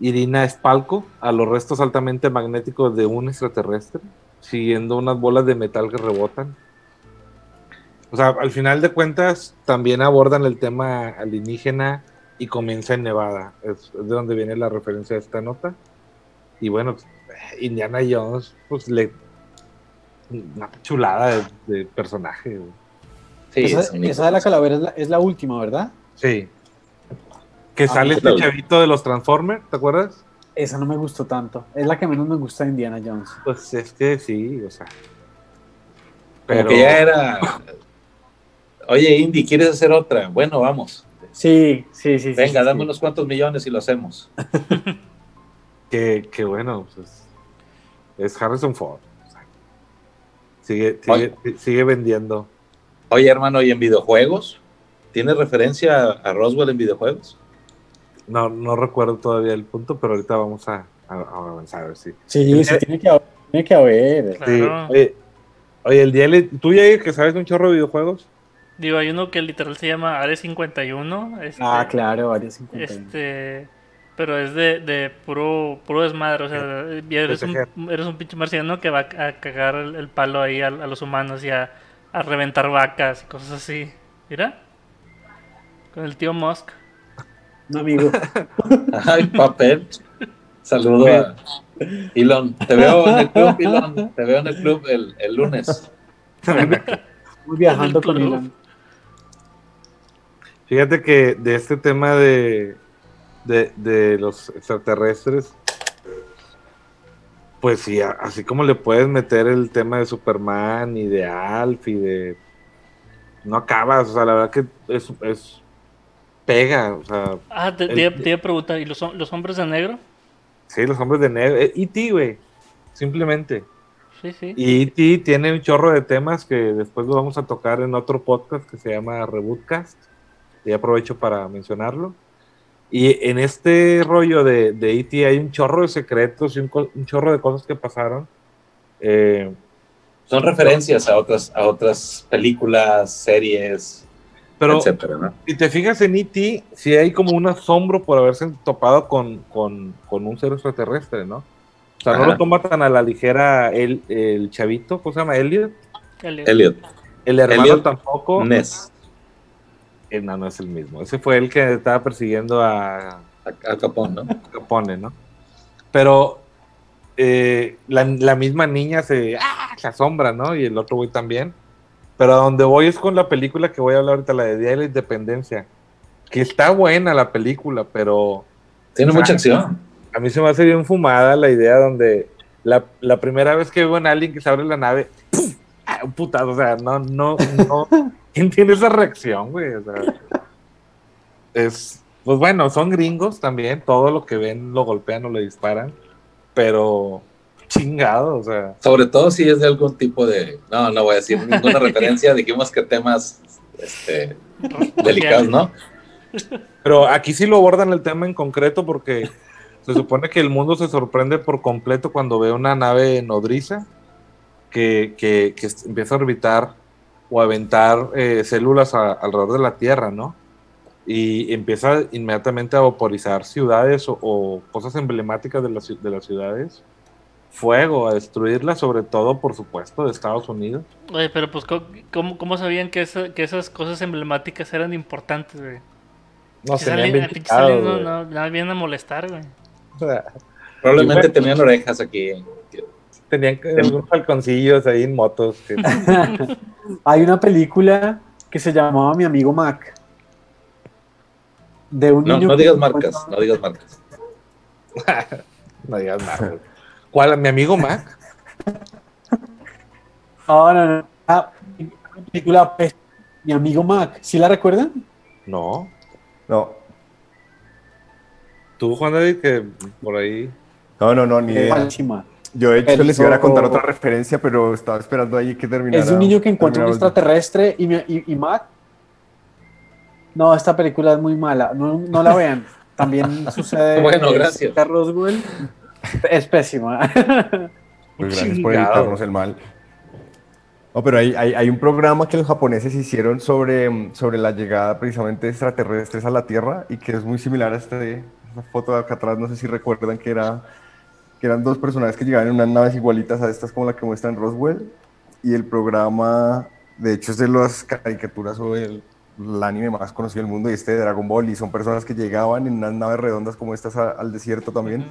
Irina Espalco, a los restos altamente magnéticos de un extraterrestre, siguiendo unas bolas de metal que rebotan. O sea, al final de cuentas, también abordan el tema alienígena y comienza en Nevada. Es, es de donde viene la referencia de esta nota. Y bueno, pues, Indiana Jones, pues le. Una chulada de, de personaje. güey. Sí, esa, es esa de la calavera es la, es la última, ¿verdad? Sí. Que Ah, sale este chavito de los Transformers, ¿te acuerdas? Esa no me gustó tanto. Es la que menos me gusta de Indiana Jones. Pues es que sí, o sea. Como Pero que ya era. Oye, Indy, ¿quieres hacer otra? Bueno, vamos. Sí, sí, sí. sí, Venga, sí, dame sí. unos cuantos millones y lo hacemos. *laughs* que, que bueno, pues es Harrison Ford. sigue, sigue, sigue vendiendo. Oye, hermano, ¿y en videojuegos? ¿Tienes referencia a, Roswell en videojuegos? No, no recuerdo todavía el punto, pero ahorita vamos a, a- a avanzar a ver si. Sí, sí, tiene que haber. Tiene que haber. Sí, Claro. Oye, oye, el día tú ya que sabes un chorro de videojuegos. Digo, hay uno que literal se llama Área 51. Este, Ah, claro, varios 50. Este, pero es de, de puro, puro desmadre. O sea, eres, un, eres un pinche marciano que va a cagar el, el palo ahí a, a los humanos y a, a reventar vacas y cosas así. Mira, con el tío Musk. Un amigo. *laughs* Ay, papel. Saludo a Elon. Te veo en el club, Elon. Te veo en el club el, el lunes. Muy viajando con. Elon. Fíjate que de este tema de, de, de los extraterrestres, pues sí, así como le puedes meter el tema de Superman y de Alf y de... No acabas, o sea, la verdad que es, es pega, o sea, Ah, te, El- te iba- a preguntar, ¿y los, los hombres de negro? sí, los hombres de negro, eh, E.T., güey, simplemente. Sí, sí. Y E.T. tiene un chorro de temas que después lo vamos a tocar en otro podcast que se llama Rebootcast. Y aprovecho para mencionarlo. Y en este rollo de, de E.T. hay un chorro de secretos y un, co- un chorro de cosas que pasaron. Eh, Son referencias a otras, a otras películas, series, pero etcétera, ¿no? si te fijas en E.T., sí hay como un asombro por haberse topado con, con, con un ser extraterrestre, ¿no? O sea, no lo toma tan a la ligera el, el chavito, ¿cómo se llama? Elliot. Elliot. Elliot, El hermano Elliot tampoco. Ness, Eh, no, no es el mismo. Ese fue el que estaba persiguiendo a Capón, ¿no? Capone, ¿no? Pero eh, la, la misma niña se, ¡ah! se asombra, ¿no? Y el otro güey también. Pero a donde voy es con la película que voy a hablar ahorita, la de Día de la Independencia. Que está buena la película, pero Tiene mucha acción. a mí se me hace bien fumada la idea donde la, la primera vez que veo en alguien que se abre la nave, ¡pum! ¡Ah! un putazo, o sea, no, no, no. *laughs* ¿Quién tiene esa reacción, güey? O sea, *laughs* es, pues bueno, son gringos también, todo lo que ven lo golpean o le disparan, pero chingado, o sea, Sobre todo si es de algún tipo de. No, no voy a decir ninguna referencia. Dijimos que temas este, *laughs* delicados, ¿no? *laughs* pero aquí sí lo abordan el tema en concreto porque se supone que el mundo se sorprende por completo cuando ve una nave nodriza que, que- que empieza a orbitar o a aventar eh, células a- alrededor de la Tierra, ¿no? Y empieza inmediatamente a vaporizar ciudades o, o cosas emblemáticas de, las de las ciudades. Fuego, a destruirlas, sobre todo, por supuesto, de Estados Unidos. Oye, pero pues, ¿cómo- ¿cómo, cómo sabían que, esa- que esas cosas emblemáticas eran importantes, güey? No, tenían salen- bien no, no, nada, vienen a molestar, güey. Probablemente tenían orejas aquí. Tenían que- algunos falconcillos ahí en motos. que- *laughs* Hay una película que se llamaba Mi amigo Mac. De un No, niño no digas marcas, no digas marcas. *laughs* no digas güey. ¿Cuál? ¿Mi amigo Mac? No, no, no. Ah, película, pues, mi amigo Mac, ¿sí la recuerdan? No. No, Tú, Juan David, que por ahí. no, no, no, ni idea. Malísima. Yo de hecho Pero- les iba a contar otra referencia, pero estaba esperando ahí que terminara. Es un niño que encuentra un extraterrestre y, y, y Mac. No, esta película es muy mala. No, no la vean. También *laughs* sucede. Bueno, gracias. Roswell. Es pésima. Pues gracias por evitarnos el mal. No, pero hay, hay, hay un programa que los japoneses hicieron sobre, sobre la llegada precisamente de extraterrestres a la Tierra y que es muy similar a este, esta foto de acá atrás. No sé si recuerdan que, era, que eran dos personajes que llegaban en unas naves igualitas a estas como la que muestra en Roswell. Y el programa, de hecho, es de las caricaturas o el, el anime más conocido del mundo y este de Dragon Ball. Y son personas que llegaban en unas naves redondas como estas a- al desierto también.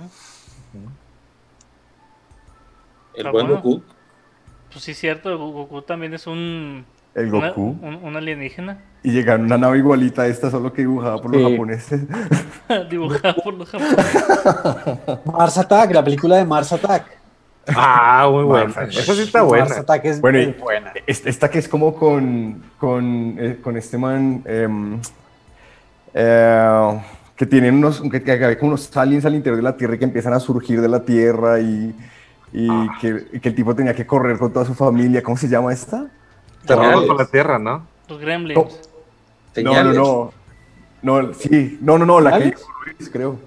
El Ah, buen bueno. Goku. Pues sí, cierto, Go- Goku también es un, El Goku. un, un alienígena Y llegaron una nave igualita a esta, solo que dibujada por los Sí. japoneses. *laughs* dibujado por los japoneses. Mars Attack, la película de Mars Attack. Ah, muy buena. Esa sí está Mars buena. Attack es Bueno, muy buena. Es- Esta que es como con, con, eh, con este man em, eh, que tienen unos, que, que hay como unos aliens al interior de la Tierra y que empiezan a surgir de la Tierra y, y que, y que el tipo tenía que correr con toda su familia. ¿Cómo se llama esta? Terror bajo la tierra, ¿no? Los Gremlins. No, no, no. No, sí, no, no, no, la que dijo Luis, creo.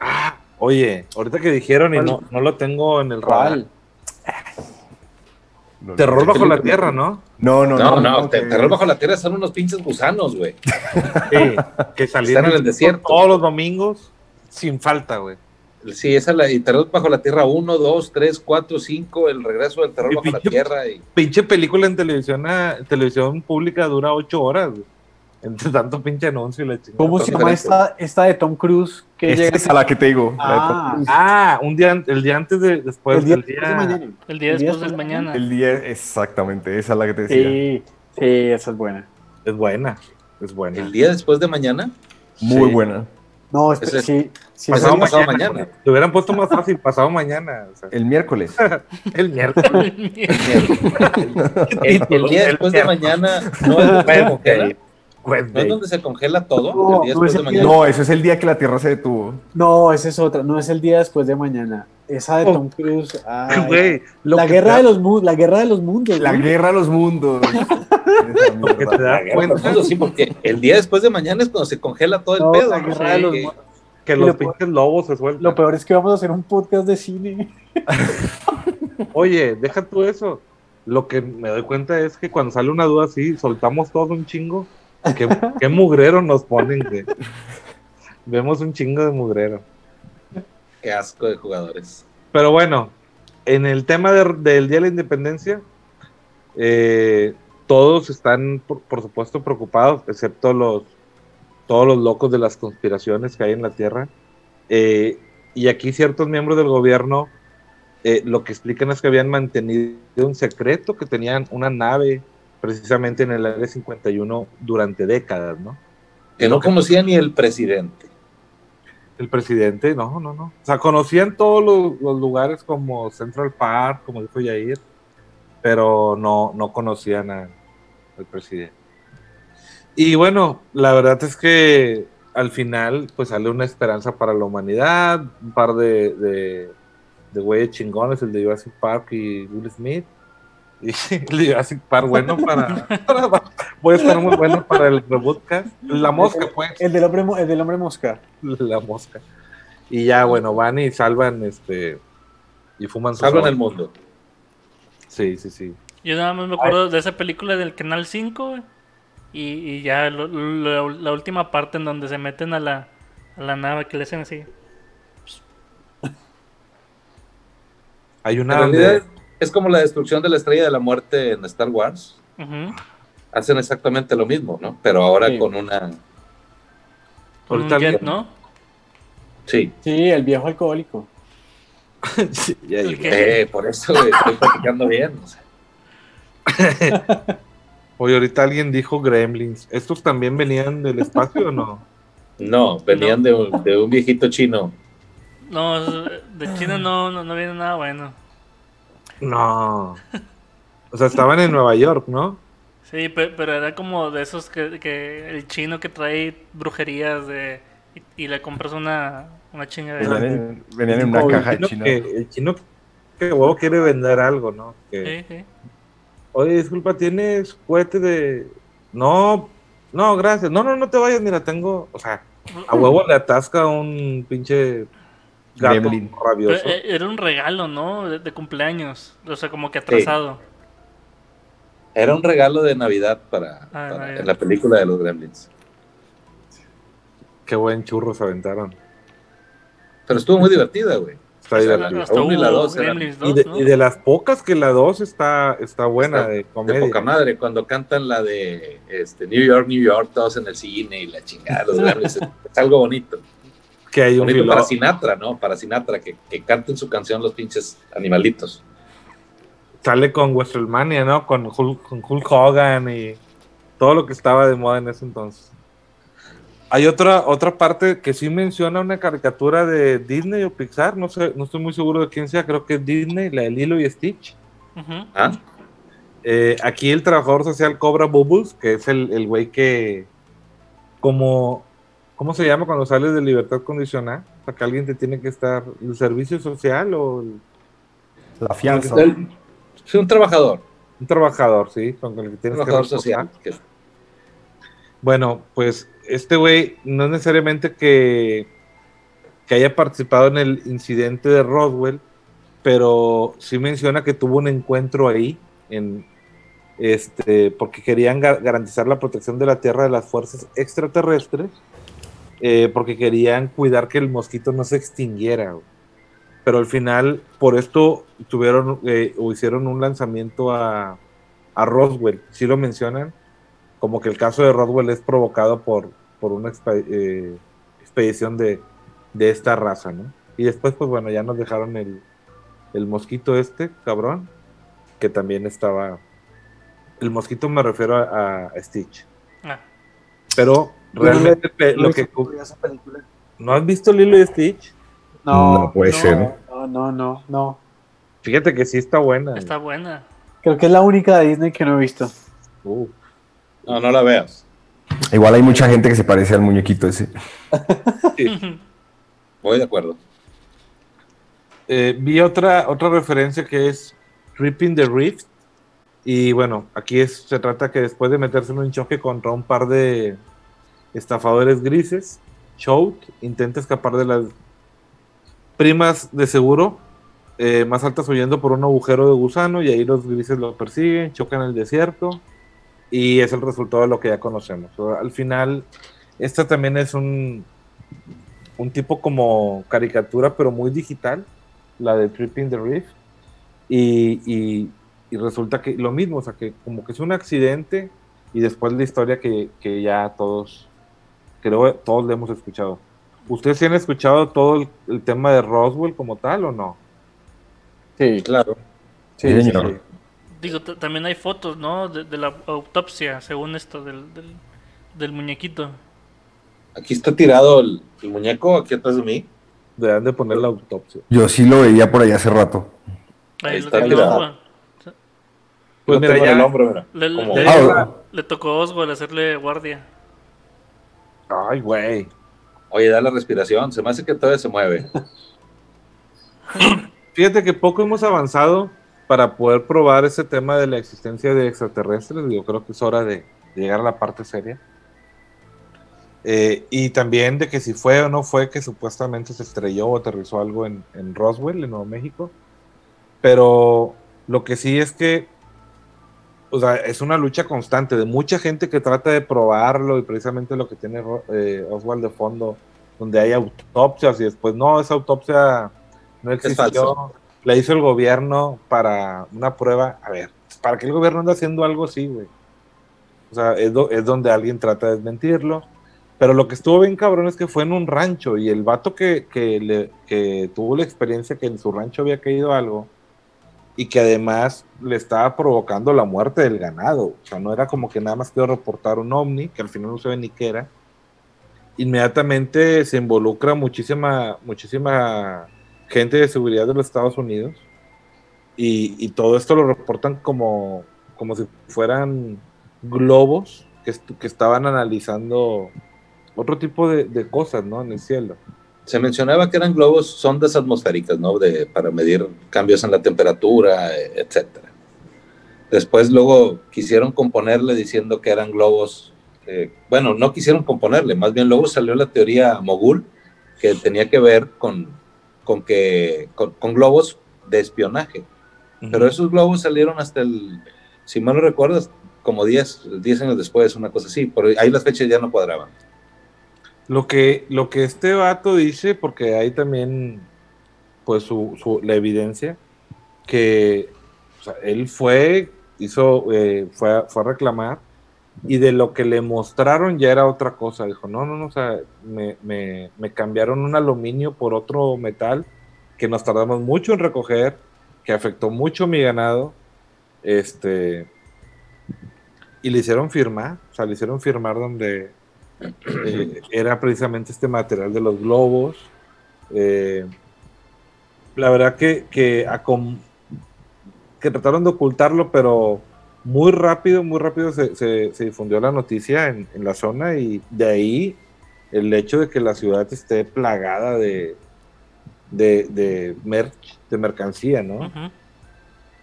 Ah, oye, ahorita que dijeron y no, no lo tengo en el radar. No, Terror no, bajo la tierra, ¿no? No, no, No, no, te- que- terror bajo la tierra son unos pinches gusanos, güey. Sí, que Están en el desierto. todos los domingos sin falta, güey. Sí, esa es la, y terror bajo la tierra 1, 2, 3, 4, 5, el regreso del terror Y bajo la tierra. Y, Pinche película en televisión, ah, televisión pública dura ocho horas, güey. Entre tanto pinche anuncio y la chingada. ¿Cómo se llama esta, esta de Tom Cruise? Que Esta llega es a la que te digo. Ah. Ah, un día, el día antes de, después el día del día. después de mañana. El día El día después del mañana. El día, exactamente, esa es la que te decía. Sí, sí, esa es buena. Es buena, es buena. el día después de mañana, Muy Sí. buena. No, Ese- espera, sí, sí, Pasado, Pasado mañana. mañana. hubieran puesto más fácil, pasado mañana. o sea, El miércoles. *laughs* el miércoles. el, el día después de mañana no es donde se congela, no es donde se congela todo. No, el día no después es de el mañana. No, eso es el día que la Tierra se detuvo. No, esa es otra, no es el día después de mañana. Esa de Oh. Tom Cruise. ay, Güey, lo la guerra de los mundos, la guerra de los mundos. La guerra de los mundos. *laughs* Lo que te mierda. da cuenta Bueno, sí, porque el día después de mañana es cuando se congela todo el No, pedo. la ¿no? guerra de los mundos. Que los lo peor- pinches lobos se sueltan. Lo peor es que vamos a hacer un podcast de cine. *laughs* Oye, deja tú eso. Lo que me doy cuenta es que cuando sale una duda así, soltamos todo un chingo. ¿Qué, *laughs* qué mugrero nos ponen, güey? Vemos un chingo de mugrero. Qué asco de jugadores. Pero bueno, en el tema de- del Día de la Independencia, eh, todos están, por, por supuesto, preocupados, excepto los todos los locos de las conspiraciones que hay en la Tierra. Eh, y aquí ciertos miembros del gobierno eh, lo que explican es que habían mantenido un secreto, que tenían una nave precisamente en el Área 51 durante décadas, ¿no? Que no conocía ni el presidente. El presidente, no, no, no. O sea, conocían todos los, los lugares como Central Park, como dijo Yair, pero no, no conocían al presidente. Y bueno, la verdad es que al final, pues sale una esperanza para la humanidad, un par de, de, de güeyes chingones, el de Jurassic Park y Will Smith. *laughs* Y el de Jurassic Park, bueno, para, *laughs* para- Voy a estar muy bueno para el rebootcast. La mosca, pues El del hombre, el del hombre mosca. la mosca. Y ya, bueno, van y salvan este y fuman Salvan el mundo. Sí, sí, sí. Yo nada más me acuerdo de esa película del Canal 5, güey. Y, y ya lo- lo- la última parte en donde se meten a la, a la nave que le hacen así. *laughs* Hay En una realidad donde es como la destrucción de la estrella de la muerte en Star Wars. Hacen exactamente lo mismo, ¿no? Pero ahora Sí. con una... Con un jet. ¿no? Sí. Sí, el viejo alcohólico. *laughs* Sí, ya. Eh, por eso estoy practicando bien. o sea. *laughs* Oye, ahorita alguien dijo Gremlins. ¿Estos también venían del espacio o no? *laughs* No, venían de, un, de un viejito chino. No, de China no, no, no viene nada bueno. No. O sea, estaban en Nueva York, ¿no? Sí, pe- pero era como de esos que, que el chino que trae brujerías de y, y le compras una, una chingadera. Venían en, venían en una caja de chino chino. que, el chino que huevo quiere vender algo, ¿no? Que, Sí, sí. Oye, disculpa, ¿tienes cohete de...? No, no, gracias. No, no, no te vayas, mira, tengo... O sea, a huevo le atasca un pinche gato. Pero, rabioso. eh, era un regalo, ¿no? De, de cumpleaños. O sea, como que atrasado. Era un regalo de Navidad para, Ah, para- Navidad. en la película de los Gremlins. Qué buen churro se aventaron. Pero estuvo muy divertida, güey. Está Hasta- divertido. hasta La uno y la hubo dos eran- Gremlins Y 2, de, ¿no? y de las pocas que la 2 está, está buena Está de De comedia. poca madre, cuando cantan la de este, New York, New York, todos en el cine y la chingada, los Gremlins, *laughs* es, algo bonito. que hay un Bonito para Sinatra, ¿no? Para Sinatra, que, que canten su canción los pinches animalitos. sale con WrestleMania, ¿no? Con Hulk, con Hulk Hogan y todo lo que estaba de moda en ese entonces. Hay otra, otra parte que sí menciona una caricatura de Disney o Pixar, no sé, no estoy muy seguro de quién sea, creo que es Disney, la de Lilo y Stitch. ¿Ah? Eh, aquí el trabajador social cobra Bubbles, que es el, el güey que, como, ¿cómo se llama cuando sales de libertad condicional? O sea, que alguien te tiene que estar, el servicio social o el- La fianza. El- sí, un trabajador. un trabajador, ¿sí? Con el que Un tienes que trabajador social. que- Bueno, pues este güey no es necesariamente que, que haya participado en el incidente de Roswell, pero sí menciona que tuvo un encuentro ahí, en, este, porque querían ga- garantizar la protección de la Tierra de las fuerzas extraterrestres, eh, porque querían cuidar que el mosquito no se extinguiera. Pero al final, por esto tuvieron eh, o hicieron un lanzamiento a, a Roswell, sí lo mencionan, como que el caso de Roswell es provocado por, por una eh, expedición de, de esta raza, ¿no? Y después, pues bueno, ya nos dejaron el, el mosquito este, cabrón, que también estaba... El mosquito me refiero a, a Stitch. Ah, Pero realmente pe- lo que... ¿No has visto Lilo y Stitch? No, No puede no. ser. no, no, no, no. Fíjate que sí está buena. está buena. Creo que es la única de Disney que no he visto. Uh, No, no la veas. Igual hay mucha gente que se parece al muñequito ese. Voy de acuerdo. Eh, vi otra, otra referencia que es Ripping the Rift. Y bueno, aquí es, se trata que después de meterse en un choque contra un par de estafadores grises, Chout intenta escapar de las primas de seguro eh, más altas huyendo por un agujero de gusano y ahí los grises lo persiguen, chocan el desierto y es el resultado de lo que ya conocemos. O sea, al final, esta también es un, un tipo como caricatura, pero muy digital, la de Tripping the Reef. Y, y- y resulta que lo mismo, o sea, que como que es un accidente y después la historia que, que ya todos, creo todos le hemos escuchado. ¿Ustedes sí han escuchado todo el, el tema de Roswell como tal o no? Sí, Claro. sí, Sí, sí, señor. sí. Digo, también hay fotos, ¿no? De, de la autopsia, según esto, del, del, del muñequito. Aquí está tirado el, el muñeco, aquí atrás de mí. Deberán de poner la autopsia. Yo sí lo veía por allá hace rato. Ahí, Ahí lo está tirado. Pues mira, ya- el hombro, mira. Le, le- Como- le- Ah, le tocó a Oswald hacerle guardia. Ay, güey. Oye, da la respiración. Se me hace que todavía se mueve. Fíjate que poco hemos avanzado para poder probar ese tema de la existencia de extraterrestres. Yo creo que es hora de, llegar a la parte seria. Eh, y también de que si fue o no fue que supuestamente se estrelló o aterrizó algo en, en Roswell, en Nuevo México. Pero lo que sí es que o sea, es una lucha constante de mucha gente que trata de probarlo y precisamente lo que tiene eh, Oswald de fondo, donde hay autopsias y después no, esa autopsia no existió. La hizo el gobierno para una prueba. A ver, ¿para qué el gobierno anda haciendo algo así, güey? O sea, es, do- es donde alguien trata de desmentirlo. Pero lo que estuvo bien cabrón es que fue en un rancho y el vato que, que, le- que tuvo la experiencia que en su rancho había caído algo y que además le estaba provocando la muerte del ganado. O sea, no era como que nada más quiero reportar un ovni, que al final no se ve ni qué era. Inmediatamente se involucra muchísima, muchísima gente de seguridad de los Estados Unidos Y, todo esto lo reportan como, como si fueran globos que, que estaban analizando otro tipo de, cosas, ¿no? En el cielo. Se mencionaba que eran globos, sondas atmosféricas, ¿no? De, para medir cambios en la temperatura, etcétera. Después luego quisieron componerle diciendo que eran globos, eh, bueno, no quisieron componerle, más bien luego salió la teoría mogul que tenía que ver con, con, que, con, con globos de espionaje. Pero esos globos salieron hasta el, si mal no recuerdas, como 10, 10 años después, una cosa así, pero ahí las fechas ya no cuadraban. Lo que, lo que este vato dice, porque hay también, pues, su, su- la evidencia, que o sea, él fue, hizo, eh, fue, a- fue a reclamar, y de lo que le mostraron ya era otra cosa. Dijo, no, no, no, me, me, cambiaron un aluminio por otro metal que nos tardamos mucho en recoger, que afectó mucho mi ganado, este, y le hicieron firmar, o sea, le hicieron firmar donde eh, era precisamente este material de los globos. Eh, la verdad que, que, acom- que trataron de ocultarlo, pero muy rápido, muy rápido se, se- se difundió la noticia en, en la zona y de ahí el hecho de que la ciudad esté plagada de, de, de merch, de mercancía, ¿no?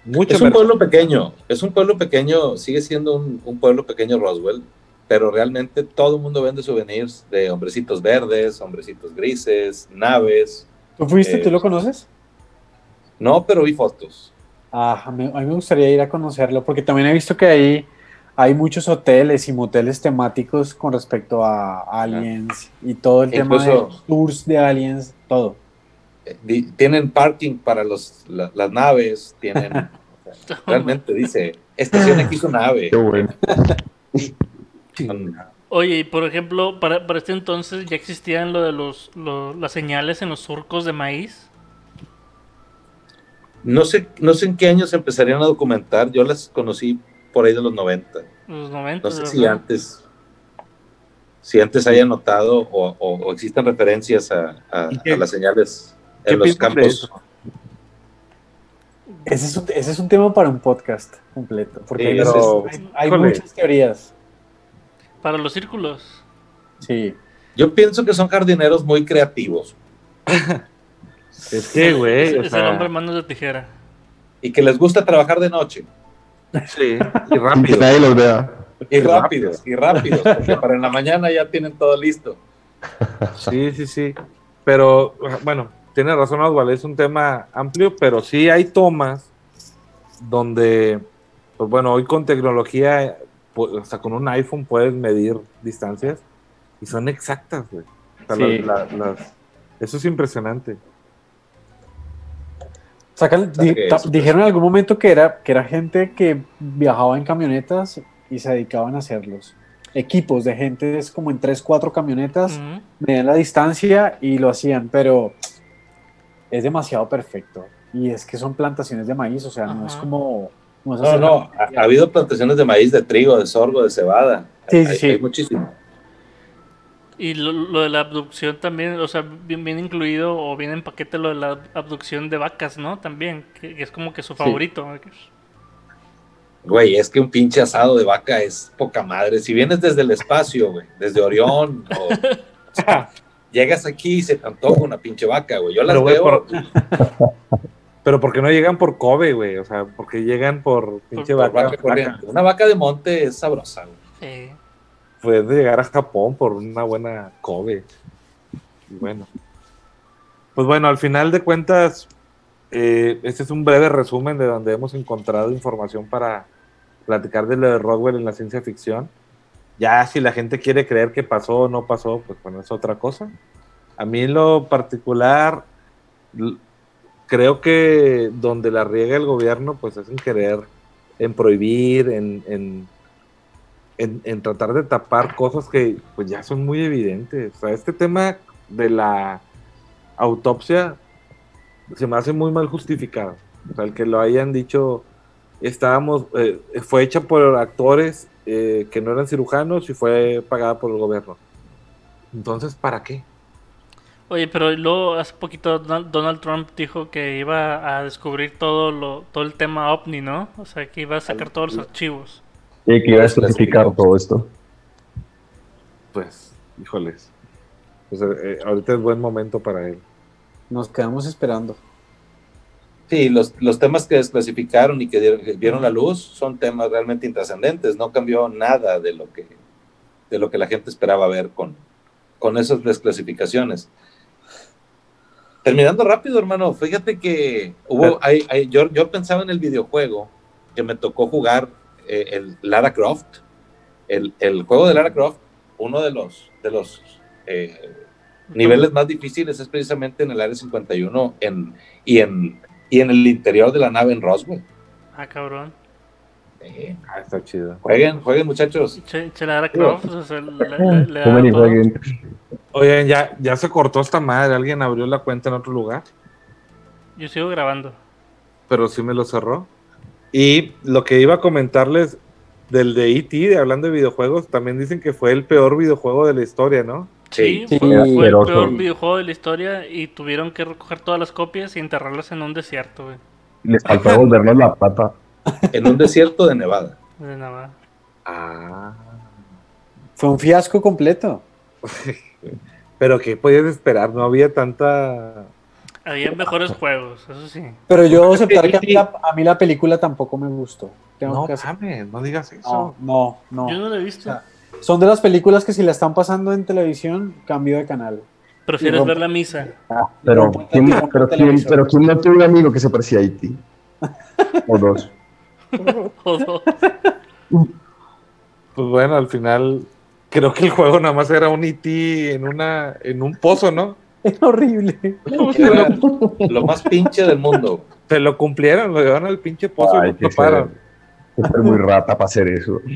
Mucha Es un pueblo pequeño, es un pueblo pequeño, sigue siendo un, un pueblo pequeño Roswell, pero realmente todo el mundo vende souvenirs de hombrecitos verdes, hombrecitos grises, naves. ¿Tú fuiste? Eh, ¿Tú lo conoces? No, pero vi fotos. Ah, a mí, a mí me gustaría ir a conocerlo porque también he visto que ahí hay muchos hoteles y moteles temáticos con respecto a aliens y todo el tema de Incluso- los tours de aliens, todo. Eh, Tienen parking para los, la- las naves, tienen, *laughs* o sea, realmente dice, estaciona aquí su nave. Qué bueno. Oye, y por ejemplo, para, para este entonces ya existían lo de los, lo- las señales en los surcos de maíz. No sé, no sé en qué años empezarían a documentar, yo las conocí por ahí de los 90. Los 90. No sé si antes, si antes haya notado o, o- o existen referencias a, a- ¿Y qué- a las señales en los campos. Ese es, un, ese es un tema para un podcast completo, porque Sí, hay, pero- hay- muchas teorías. Para los círculos. Sí. Yo pienso que son jardineros muy creativos *laughs* Es que, güey, Es, o es el sea, hombre manos de tijera. y que les gusta trabajar de noche. sí, y *laughs* que rápido. nadie los vea. Y rápidos, y rápidos, porque para en la mañana ya tienen todo listo. *laughs* Sí, sí, sí. Pero, bueno, tiene razón Osvaldo, es un tema amplio, pero sí hay tomas donde, pues bueno, hoy con tecnología, pu- o sea, con un iPhone puedes medir distancias y son exactas, güey. O sea, Sí. las- la- las- eso es impresionante. Sacan- sea, di- que ta- eso, pues. dijeron en algún momento que era, que era gente que viajaba en camionetas y se dedicaban a hacerlos. Equipos de gente es como en 3, 4 camionetas, Ujú. medían la distancia y lo hacían, pero es demasiado perfecto. Y es que son plantaciones de maíz, o sea, no es como... no No, ha, ha habido plantaciones de maíz, de trigo, de sorgo, de cebada. Sí, sí, Hay- sí. hay muchísimo. Y lo, lo de la abducción también, o sea, bien, bien incluido o bien en paquete lo de la abducción de vacas, ¿no? También, que, que es como que su favorito. Güey, es que un pinche asado de vaca es poca madre. Si vienes desde el espacio, güey, desde Orión, *laughs* o, llegas aquí y se te antoja una pinche vaca, güey. Yo las Pero, güey, veo. por- *laughs* Pero porque no llegan por Kobe, güey, o sea, porque llegan por pinche por vaca. vaca corriente. Una vaca de monte es sabrosa, güey. Sí. Puedes llegar a Japón por una buena Kobe. Y bueno. Pues bueno, al final de cuentas, eh, este es un breve resumen de donde hemos encontrado información para platicar de lo de Roswell en la ciencia ficción. Ya si la gente quiere creer que pasó o no pasó, pues bueno, es otra cosa. A mí en lo particular, creo que donde la riega el gobierno, pues es en querer, en prohibir, en, en, en- en tratar de tapar cosas que pues ya son muy evidentes. O sea, este tema de la autopsia se me hace muy mal justificado. O sea, el que lo hayan dicho, estábamos, eh, fue hecha por actores eh, que no eran cirujanos y fue pagada por el gobierno. Entonces, ¿para qué? Oye, pero luego hace poquito Donald Donald Trump dijo que iba a descubrir todo lo, todo el tema OVNI, ¿no? O sea, que iba a sacar todos los archivos. Y que iba a especificar todo esto. Pues, híjoles. Pues, eh, ahorita es buen momento para él. Nos quedamos esperando. Sí, los, los temas que desclasificaron y que dieron, que vieron la luz son temas realmente intrascendentes. No cambió nada de lo que, de lo que la gente esperaba ver con, con esas desclasificaciones. Terminando rápido, hermano, fíjate que hubo, hay, hay- yo, yo pensaba en el videojuego que me tocó jugar eh, el Lara Croft, el, el juego de Lara Croft, uno de los, de los eh, niveles más difíciles es precisamente en el Área 51 en, y, en, y en el interior de la nave en Roswell. Ah, cabrón. Eh, Ah, está chido. jueguen, jueguen muchachos. Che, che Lara Croft, o sea, le, le- le da Jueguen y todo. jueguen. Oigan, ya, ya se cortó esta madre. Alguien abrió la cuenta en otro lugar, Yo sigo grabando. pero sí me lo cerró. Y lo que iba a comentarles del de E.T., de hablando de videojuegos, también dicen que fue el peor videojuego de la historia, ¿no? Sí, Sí, sí, fue, fue el peor videojuego de la historia y tuvieron que recoger todas las copias y enterrarlas en un desierto, güey. Les faltó devolvernos la plata. En un desierto de Nevada. De nada. Ah. Fue un fiasco completo. *laughs* Pero ¿qué podías esperar? No había tanta... Había mejores juegos, eso sí. Pero yo debo aceptar que a mí, la, a mí la película tampoco me gustó. Tengo No, que hacer- mames, no digas eso. no, no, no. Yo no lo he visto. O sea, Son de las películas que si la están pasando en televisión, cambio de canal. Prefieres ver la misa. Pero, Rompe- ¿quién, rompe pero, ¿quién, pero ¿quién no tuvo un amigo que se parecía a Haití? O dos. *laughs* O dos. Pues bueno, al final creo que el juego nada más era un E.T. en, una, en un pozo, ¿no? *laughs* Es horrible. Era lo más pinche del mundo. Se lo cumplieron, lo llevaron al pinche pozo y lo taparon. ser, muy rata para hacer eso. *laughs*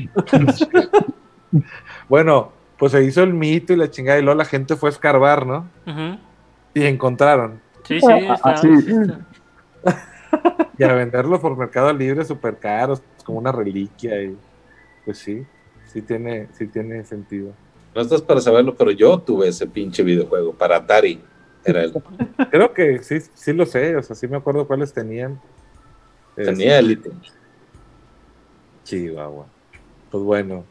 Bueno, pues se hizo el mito y la chingada y luego la gente fue a escarbar, ¿no? Y encontraron. Sí, sí, está, Ah, sí. sí. *laughs* Y a venderlo por Mercado Libre súper caros, como una reliquia. Y pues sí, sí tiene, sí tiene sentido. No estás para saberlo, pero yo tuve ese pinche videojuego para Atari. Era el, *laughs* Creo que sí, sí lo sé, o sea, sí me acuerdo cuáles tenían. tenía Elite. Chihuahua. Pues bueno.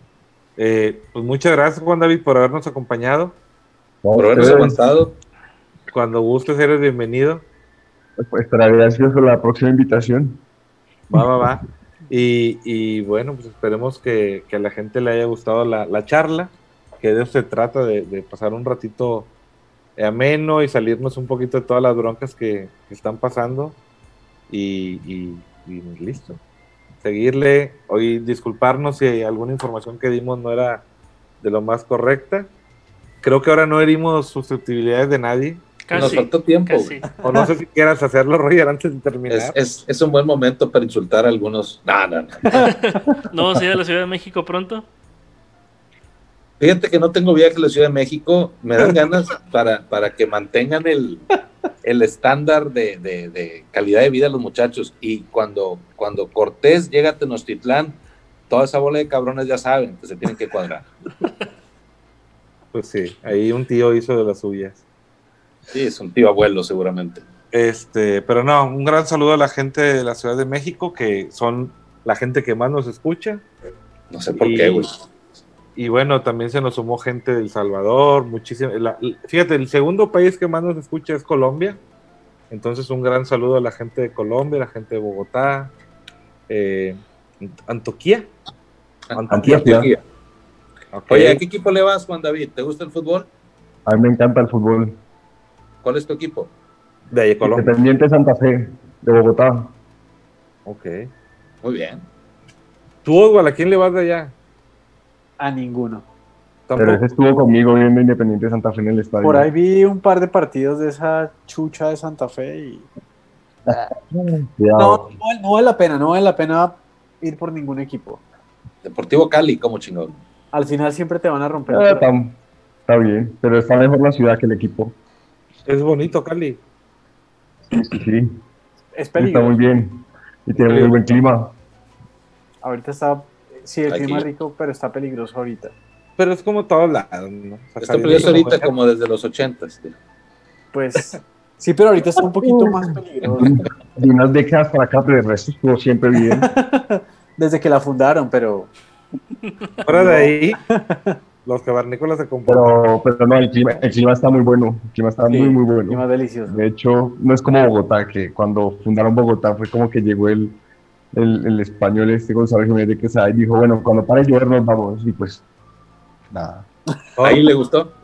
Eh, pues muchas gracias, Juan David, por habernos acompañado. Por habernos aguantado. Cuando gustes, eres bienvenido. pues, Estaré ansioso la próxima invitación. Va, va, va. Y, y bueno, pues esperemos que, que a la gente le haya gustado la, la charla, que de eso se trata, de, de pasar un ratito ameno y salirnos un poquito de todas las broncas que, que están pasando. Y, y- y listo. Seguirle, hoy disculparnos si alguna información que dimos no era de lo más correcta. Creo que ahora no herimos susceptibilidades de nadie. Nos Casi. faltó tiempo. Casi. O no sé si quieras hacerlo, Roger, antes de terminar. Es, es, es un buen momento para insultar a algunos. No, no, no. *laughs* ¿No vas a ir a la Ciudad de México pronto? Fíjate que no tengo viaje a la Ciudad de México. Me dan ganas *laughs* para, para que mantengan el, el estándar de, de- de calidad de vida a los muchachos. Y cuando, cuando Cortés llega a Tenochtitlán, toda esa bola de cabrones ya saben que se tienen que cuadrar. Pues sí, ahí un tío hizo de las suyas. Sí, es un tío abuelo seguramente. Este, pero no, un gran saludo a la gente de la Ciudad de México, que son la gente que más nos escucha. No sé por Y- qué, güey. Y bueno, también se nos sumó gente de El Salvador, muchísimo. la- fíjate, el segundo país que más nos escucha es Colombia. Entonces, un gran saludo a la gente de Colombia, la gente de Bogotá, eh, Antoquía. Antioquia. Antioquia. Ok. Oye, ¿a qué equipo le vas, Juan David? ¿Te gusta el fútbol? A mí me encanta el fútbol. ¿Cuál es tu equipo? de ahí, Colombia. Independiente Santa Fe, de Bogotá. Ok. Muy bien. ¿Tú, Oswald, a quién le vas de allá? A ninguno. Pero ese estuvo conmigo viendo Independiente Santa Fe en el estadio. Por ahí vi un par de partidos de esa chucha de Santa Fe y. *laughs* Cuidado. No, no, no vale la pena, no vale la pena ir por ningún equipo. Deportivo Cali, como chingón. Al final siempre te van a romper. Eh, está, está bien, pero está mejor la ciudad que el equipo. Es bonito, Cali. Sí, sí, sí. Es Está muy peligroso. bien. Y tiene muy buen clima. Ahorita está. Sí, el clima es rico, pero está peligroso ahorita. Pero es como todos lados, ¿no? O sea, Está peligroso como- ahorita como desde los ochentas. tío. Pues sí, pero ahorita está un poquito más peligroso. *laughs* De unas décadas para acá, pero el resto estuvo siempre bien. *laughs* Desde que la fundaron, pero Fuera de ahí, los cavernícolas se comportan. Pero, pero no, el clima, el clima está muy bueno. El clima está sí, muy, muy y más bueno. delicioso. De hecho, no es como Bogotá, que cuando fundaron Bogotá fue como que llegó el, el, el español este Gonzalo Jiménez de Quesada y dijo, bueno, cuando pare llover nos vamos. Y pues, nada, Ahí le gustó. *laughs*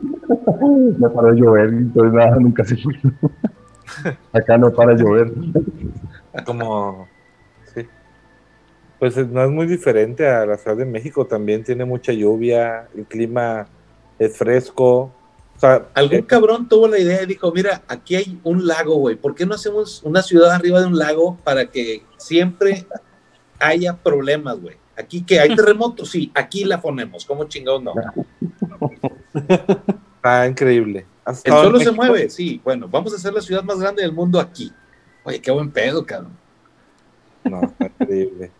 no paró de llover, entonces nada, nunca se fue. *laughs* Acá no para de llover. como sí pues no es muy diferente a la Ciudad de México también tiene mucha lluvia el clima es fresco o sea Algún eh, cabrón tuvo la idea y dijo, mira, aquí hay un lago, güey. ¿Por qué no hacemos una ciudad arriba de un lago para que siempre haya problemas, güey? Aquí que hay terremotos, sí, aquí la ponemos. ¿Cómo chingados no? está *laughs* increíble ¿Has El solo se mueve, sí. Bueno, vamos a hacer la ciudad más grande del mundo aquí. Oye, qué buen pedo, cabrón. no increíble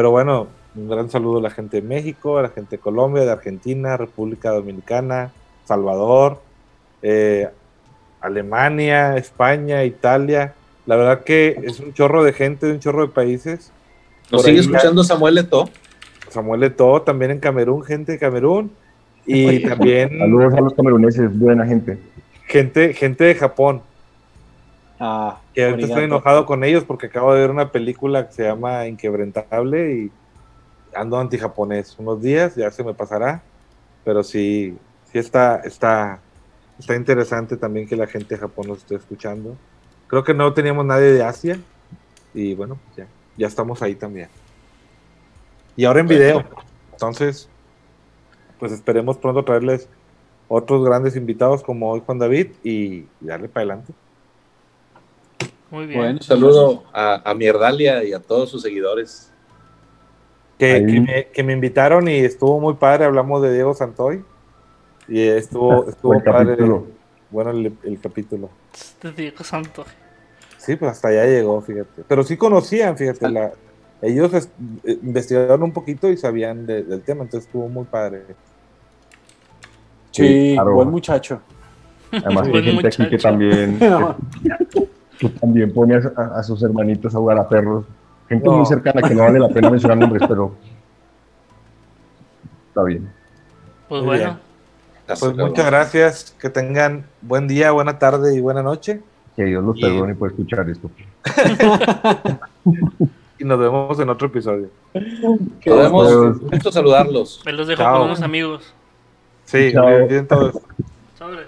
pero bueno un gran saludo a la gente de México a la gente de Colombia de Argentina República Dominicana Salvador eh, Alemania España Italia la verdad que es un chorro de gente de un chorro de países Nos Por sigue escuchando Samuel Leto. Samuel Eto'o también en Camerún, gente de Camerún. Y *laughs* también Saludos a los cameruneses, buena gente. gente, gente de Japón. Ah, Que ahorita estoy enojado con ellos porque acabo de ver una película que se llama Inquebrantable y ando anti-japonés. Unos días, ya se me pasará. Pero sí, sí está, está, está interesante también que la gente de Japón nos esté escuchando. Creo que no teníamos nadie de Asia. Y bueno, pues ya, ya estamos ahí también. Y ahora en video. Entonces, pues esperemos pronto traerles otros grandes invitados como hoy Juan David y darle para adelante. Muy bien. Bueno, saludo a, a Mierdalia y a todos sus seguidores. Que me, que me invitaron y estuvo muy padre. Hablamos de Diego Santoy. Y estuvo, estuvo Buen padre. capítulo. Bueno, el, el capítulo. Te digo, santo. Sí, pues hasta allá llegó, fíjate. Pero sí conocían, fíjate. La, ellos es- eh, investigaron un poquito y sabían de- del tema, entonces estuvo muy padre. Sí, claro. buen muchacho. Además hay Buen gente aquí que también, *laughs* que, que también pone a, sus hermanitos a jugar a perros. Gente No. muy cercana que no vale la pena mencionar nombres, pero *laughs* está bien. Pues Muy bueno, Pues muchas gracias. Que tengan buen día, buena tarde y buena noche. Que Dios los Y- perdone por escuchar esto. *laughs* Y nos vemos en otro episodio. Podemos Todos. gusto saludarlos. los dejo Chao. con unos amigos. Sí, Chao. olviden todo esto. Sobres.